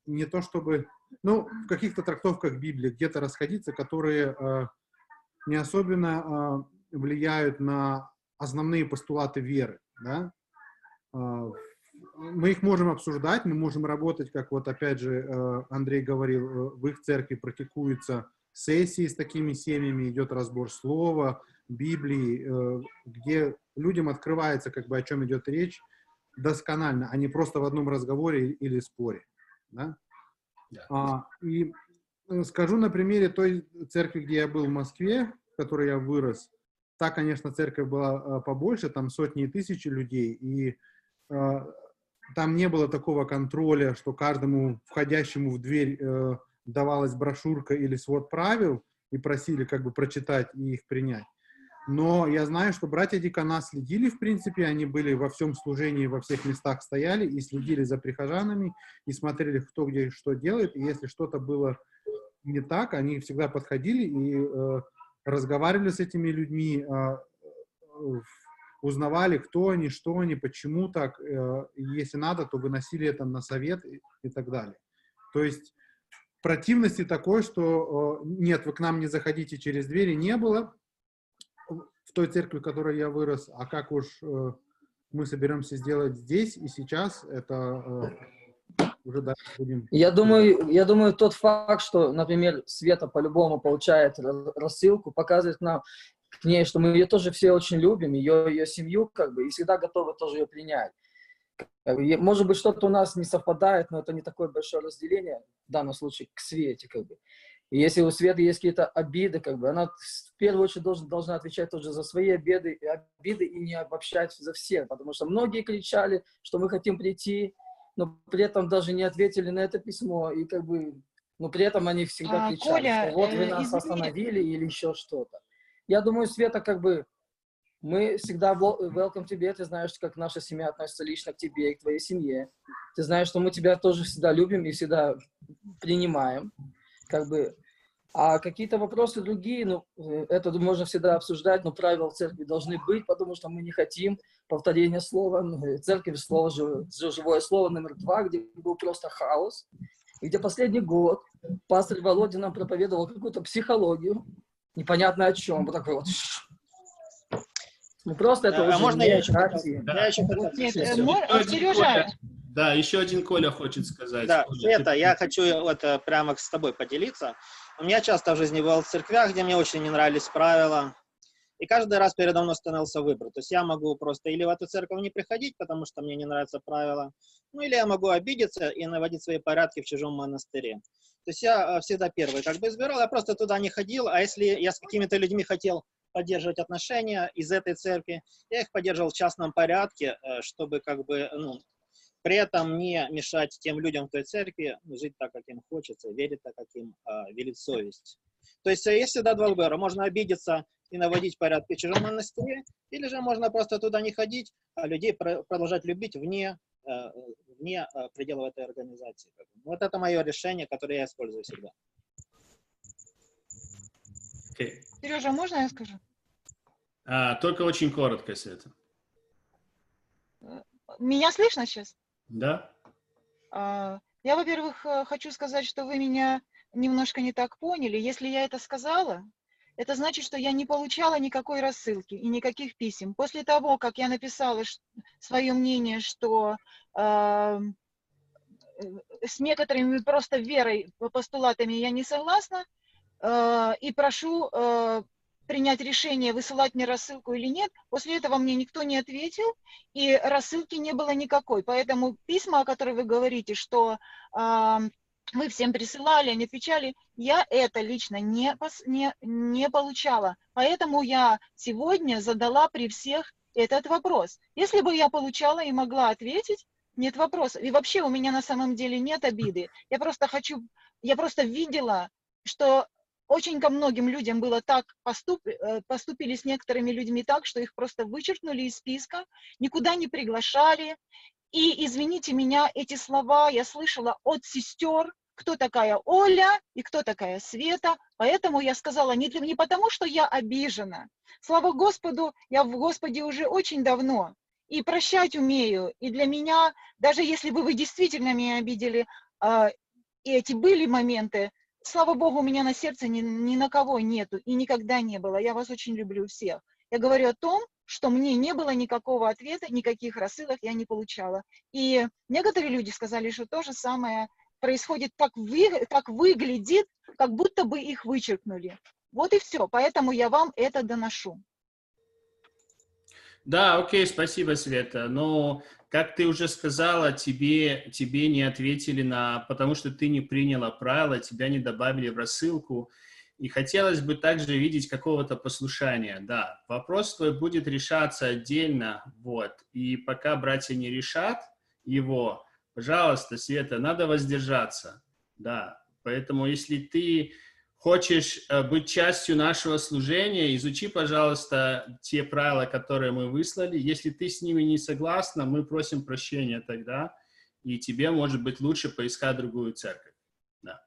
не то чтобы, ну, в каких-то трактовках Библии где-то расходиться, которые а, не особенно а, влияют на основные постулаты веры, да. А, мы их можем обсуждать, мы можем работать, как вот опять же э, Андрей говорил, э, в их церкви практикуются сессии с такими семьями, идет разбор слова, Библии, э, где людям открывается, как бы о чем идет речь, досконально, а не просто в одном разговоре или споре. Да? Да. А, и э, скажу на примере той церкви, где я был в Москве, в которой я вырос. Та, конечно, церковь была э, побольше, там сотни и тысячи людей, и э, там не было такого контроля, что каждому входящему в дверь э, давалась брошюрка или свод правил и просили как бы прочитать и их принять. Но я знаю, что братья декана следили, в принципе, они были во всем служении, во всех местах стояли и следили за прихожанами, и смотрели, кто где что делает, и если что-то было не так, они всегда подходили и э, разговаривали с этими людьми, э, э, узнавали, кто они, что они, почему так, э, если надо, то выносили это на совет и, и так далее. То есть противности такой, что э, нет, вы к нам не заходите через двери, не было в той церкви, в которой я вырос, а как уж э, мы соберемся сделать здесь и сейчас, это э, уже дальше будем... Я думаю, я думаю, тот факт, что, например, Света по-любому получает ра- рассылку, показывает нам к ней, что мы ее тоже все очень любим, ее, ее семью, как бы, и всегда готовы тоже ее принять. Может быть, что-то у нас не совпадает, но это не такое большое разделение, в данном случае, к Свете, как бы. И если у Светы есть какие-то обиды, как бы, она в первую очередь должна, должна отвечать тоже за свои обиды, обиды и не обобщать за всех, потому что многие кричали, что мы хотим прийти, но при этом даже не ответили на это письмо, и как бы, но при этом они всегда А, кричали, Коля, что вот вы э, нас извини. остановили или еще что-то. Я думаю, Света, как бы, мы всегда wel- welcome тебе, ты знаешь, как наша семья относится лично к тебе и к твоей семье. Ты знаешь, что мы тебя тоже всегда любим и всегда принимаем. Как бы, а какие-то вопросы другие, ну, э, это можно всегда обсуждать, но правила в церкви должны быть, потому что мы не хотим повторения слова. Ну, э, Церковь слово, жив- жив- живое слово номер два, где был просто хаос, и где последний год пастор Володя нам проповедовал какую-то психологию, непонятно о чем, вот такой вот. Ну, просто это А уже можно я еще хотел? тема. Я еще хотел. Нет, э, а, Сережа. Да, еще один Коля хочет сказать. Да, Коля, Света, ты- я хочу вот э, прямо с тобой поделиться. У меня часто в жизни бывал в церквях, где мне очень не нравились правила. И каждый раз передо мной становился выбор. То есть я могу просто или в эту церковь не приходить, потому что мне не нравятся правила, ну или я могу обидеться и наводить свои порядки в чужом монастыре. То есть я э, всегда первый как бы избирал, я просто туда не ходил, а если я с какими-то людьми хотел поддерживать отношения из этой церкви, я их поддерживал в частном порядке, э, чтобы как бы, ну, при этом не мешать тем людям в той церкви жить так, как им хочется, верить так, как им а, велит совесть. То есть э, есть всегда два выбора. Можно обидеться и наводить порядки в чужом монастыре, или же можно просто туда не ходить, а людей про- продолжать любить вне, э, вне э, пределов этой организации. Вот это мое решение, которое я использую всегда. Окей. Сережа, можно я скажу? А, только очень коротко, Света. Меня слышно сейчас? Да? А, Я, во-первых, э, хочу сказать, что вы меня немножко не так поняли. Если я это сказала, это значит, что я не получала никакой рассылки и никаких писем. После того, как я написала свое мнение, что а, э, с некоторыми просто верой, постулатами я не согласна, э, и прошу принять решение, высылать мне рассылку или нет, после этого мне никто не ответил, и рассылки не было никакой. Поэтому письма, о которых вы говорите, что а, мы всем присылали, они отвечали, я это лично не, не, не получала. Поэтому я сегодня задала при всех этот вопрос. Если бы я получала и могла ответить, нет вопросов. И вообще у меня на самом деле нет обиды. Я просто хочу, я просто видела, что очень ко многим людям было так, поступ, э, поступили с некоторыми людьми так, что их просто вычеркнули из списка, никуда не приглашали. И, извините меня, эти слова я слышала от сестер, кто такая Оля и кто такая Света. Поэтому я сказала не, для- не потому, что я обижена. Слава Господу, я в Господе уже очень давно. И прощать умею. И для меня, даже если бы вы действительно меня обидели, а, и эти были моменты, слава Богу, у меня на сердце ни, ни на кого нету и никогда не было. Я вас очень люблю всех. Я говорю о том, что мне не было никакого ответа, никаких рассылок я не получала. И некоторые люди сказали, что то же самое происходит, так, вы, так выглядит, как будто бы их вычеркнули. Вот и все. Поэтому я вам это доношу. Да, окей, спасибо, Света. Но, как ты уже сказала, тебе, тебе не ответили на... Потому что ты не приняла правила, тебя не добавили в рассылку. И хотелось бы также видеть какого-то послушания. Да, вопрос твой будет решаться отдельно, вот. И пока братья не решат его, пожалуйста, Света, надо воздержаться. Да, поэтому если ты хочешь э, быть частью нашего служения, изучи, пожалуйста, те правила, которые мы выслали. Если ты с ними не согласна, мы просим прощения тогда, и тебе, может быть, лучше поискать другую церковь. Да.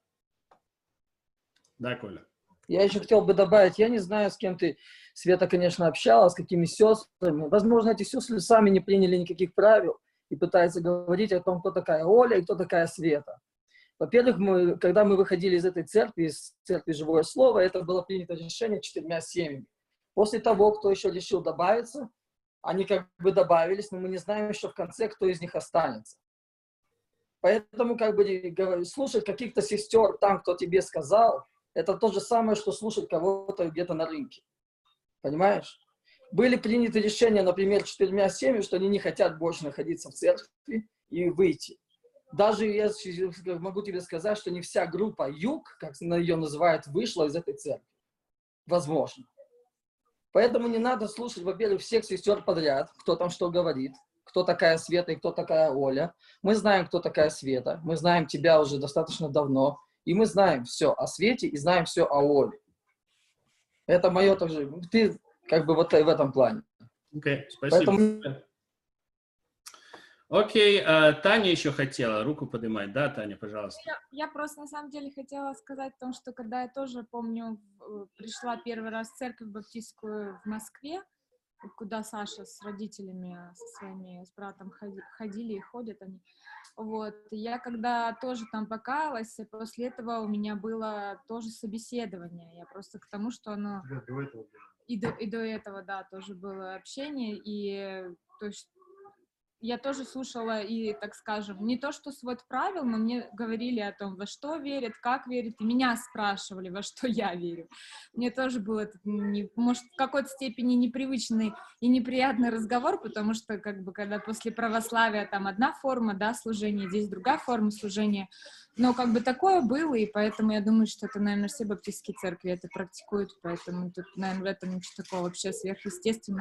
Да, Коля. Я еще хотел бы добавить, я не знаю, с кем ты, Света, конечно, общалась, с какими сестрами. Возможно, эти сестры сами не приняли никаких правил и пытаются говорить о том, кто такая Оля и кто такая Света. Во-первых, мы, когда мы выходили из этой церкви, из церкви Живое Слово, это было принято решение четырьмя семьями. После того, кто еще решил добавиться, они как бы добавились, но мы не знаем еще в конце, кто из них останется. Поэтому как бы слушать каких-то сестер там, кто тебе сказал, это то же самое, что слушать кого-то где-то на рынке. Понимаешь? были приняты решения, например, четырьмя семьями, что они не хотят больше находиться в церкви и выйти. Даже я могу тебе сказать, что не вся группа Юг, как ее называют, вышла из этой церкви. Возможно. Поэтому не надо слушать, во-первых, всех сестер подряд, кто там что говорит, кто такая Света и кто такая Оля. Мы знаем, кто такая Света. Мы знаем тебя уже достаточно давно. И мы знаем все о Свете и знаем все о Оле. Это мое также. Ты как бы вот в этом плане. Okay, спасибо. Поэтому... Окей, okay, Таня еще хотела руку поднимать. Да, Таня, пожалуйста. Я, я просто на самом деле хотела сказать о том, что когда я тоже помню, пришла первый раз в церковь баптистскую в Москве, куда Саша с родителями, со своими, с братом ходили и ходят они. Вот, я когда тоже там покаялась, после этого у меня было тоже собеседование. Я просто к тому, что оно... Да, до этого. И до, и до этого, да, тоже было общение, и то есть я тоже слушала и, так скажем, не то, что свод правил, но мне говорили о том, во что верят, как верят, и меня спрашивали, во что я верю. Мне тоже был этот, не, может, в какой-то степени непривычный и неприятный разговор, потому что, как бы, когда после православия там одна форма, да, служения, здесь другая форма служения, но как бы такое было, и поэтому я думаю, что это, наверное, все баптистские церкви это практикуют, поэтому тут, наверное, в этом ничего такого вообще сверхъестественного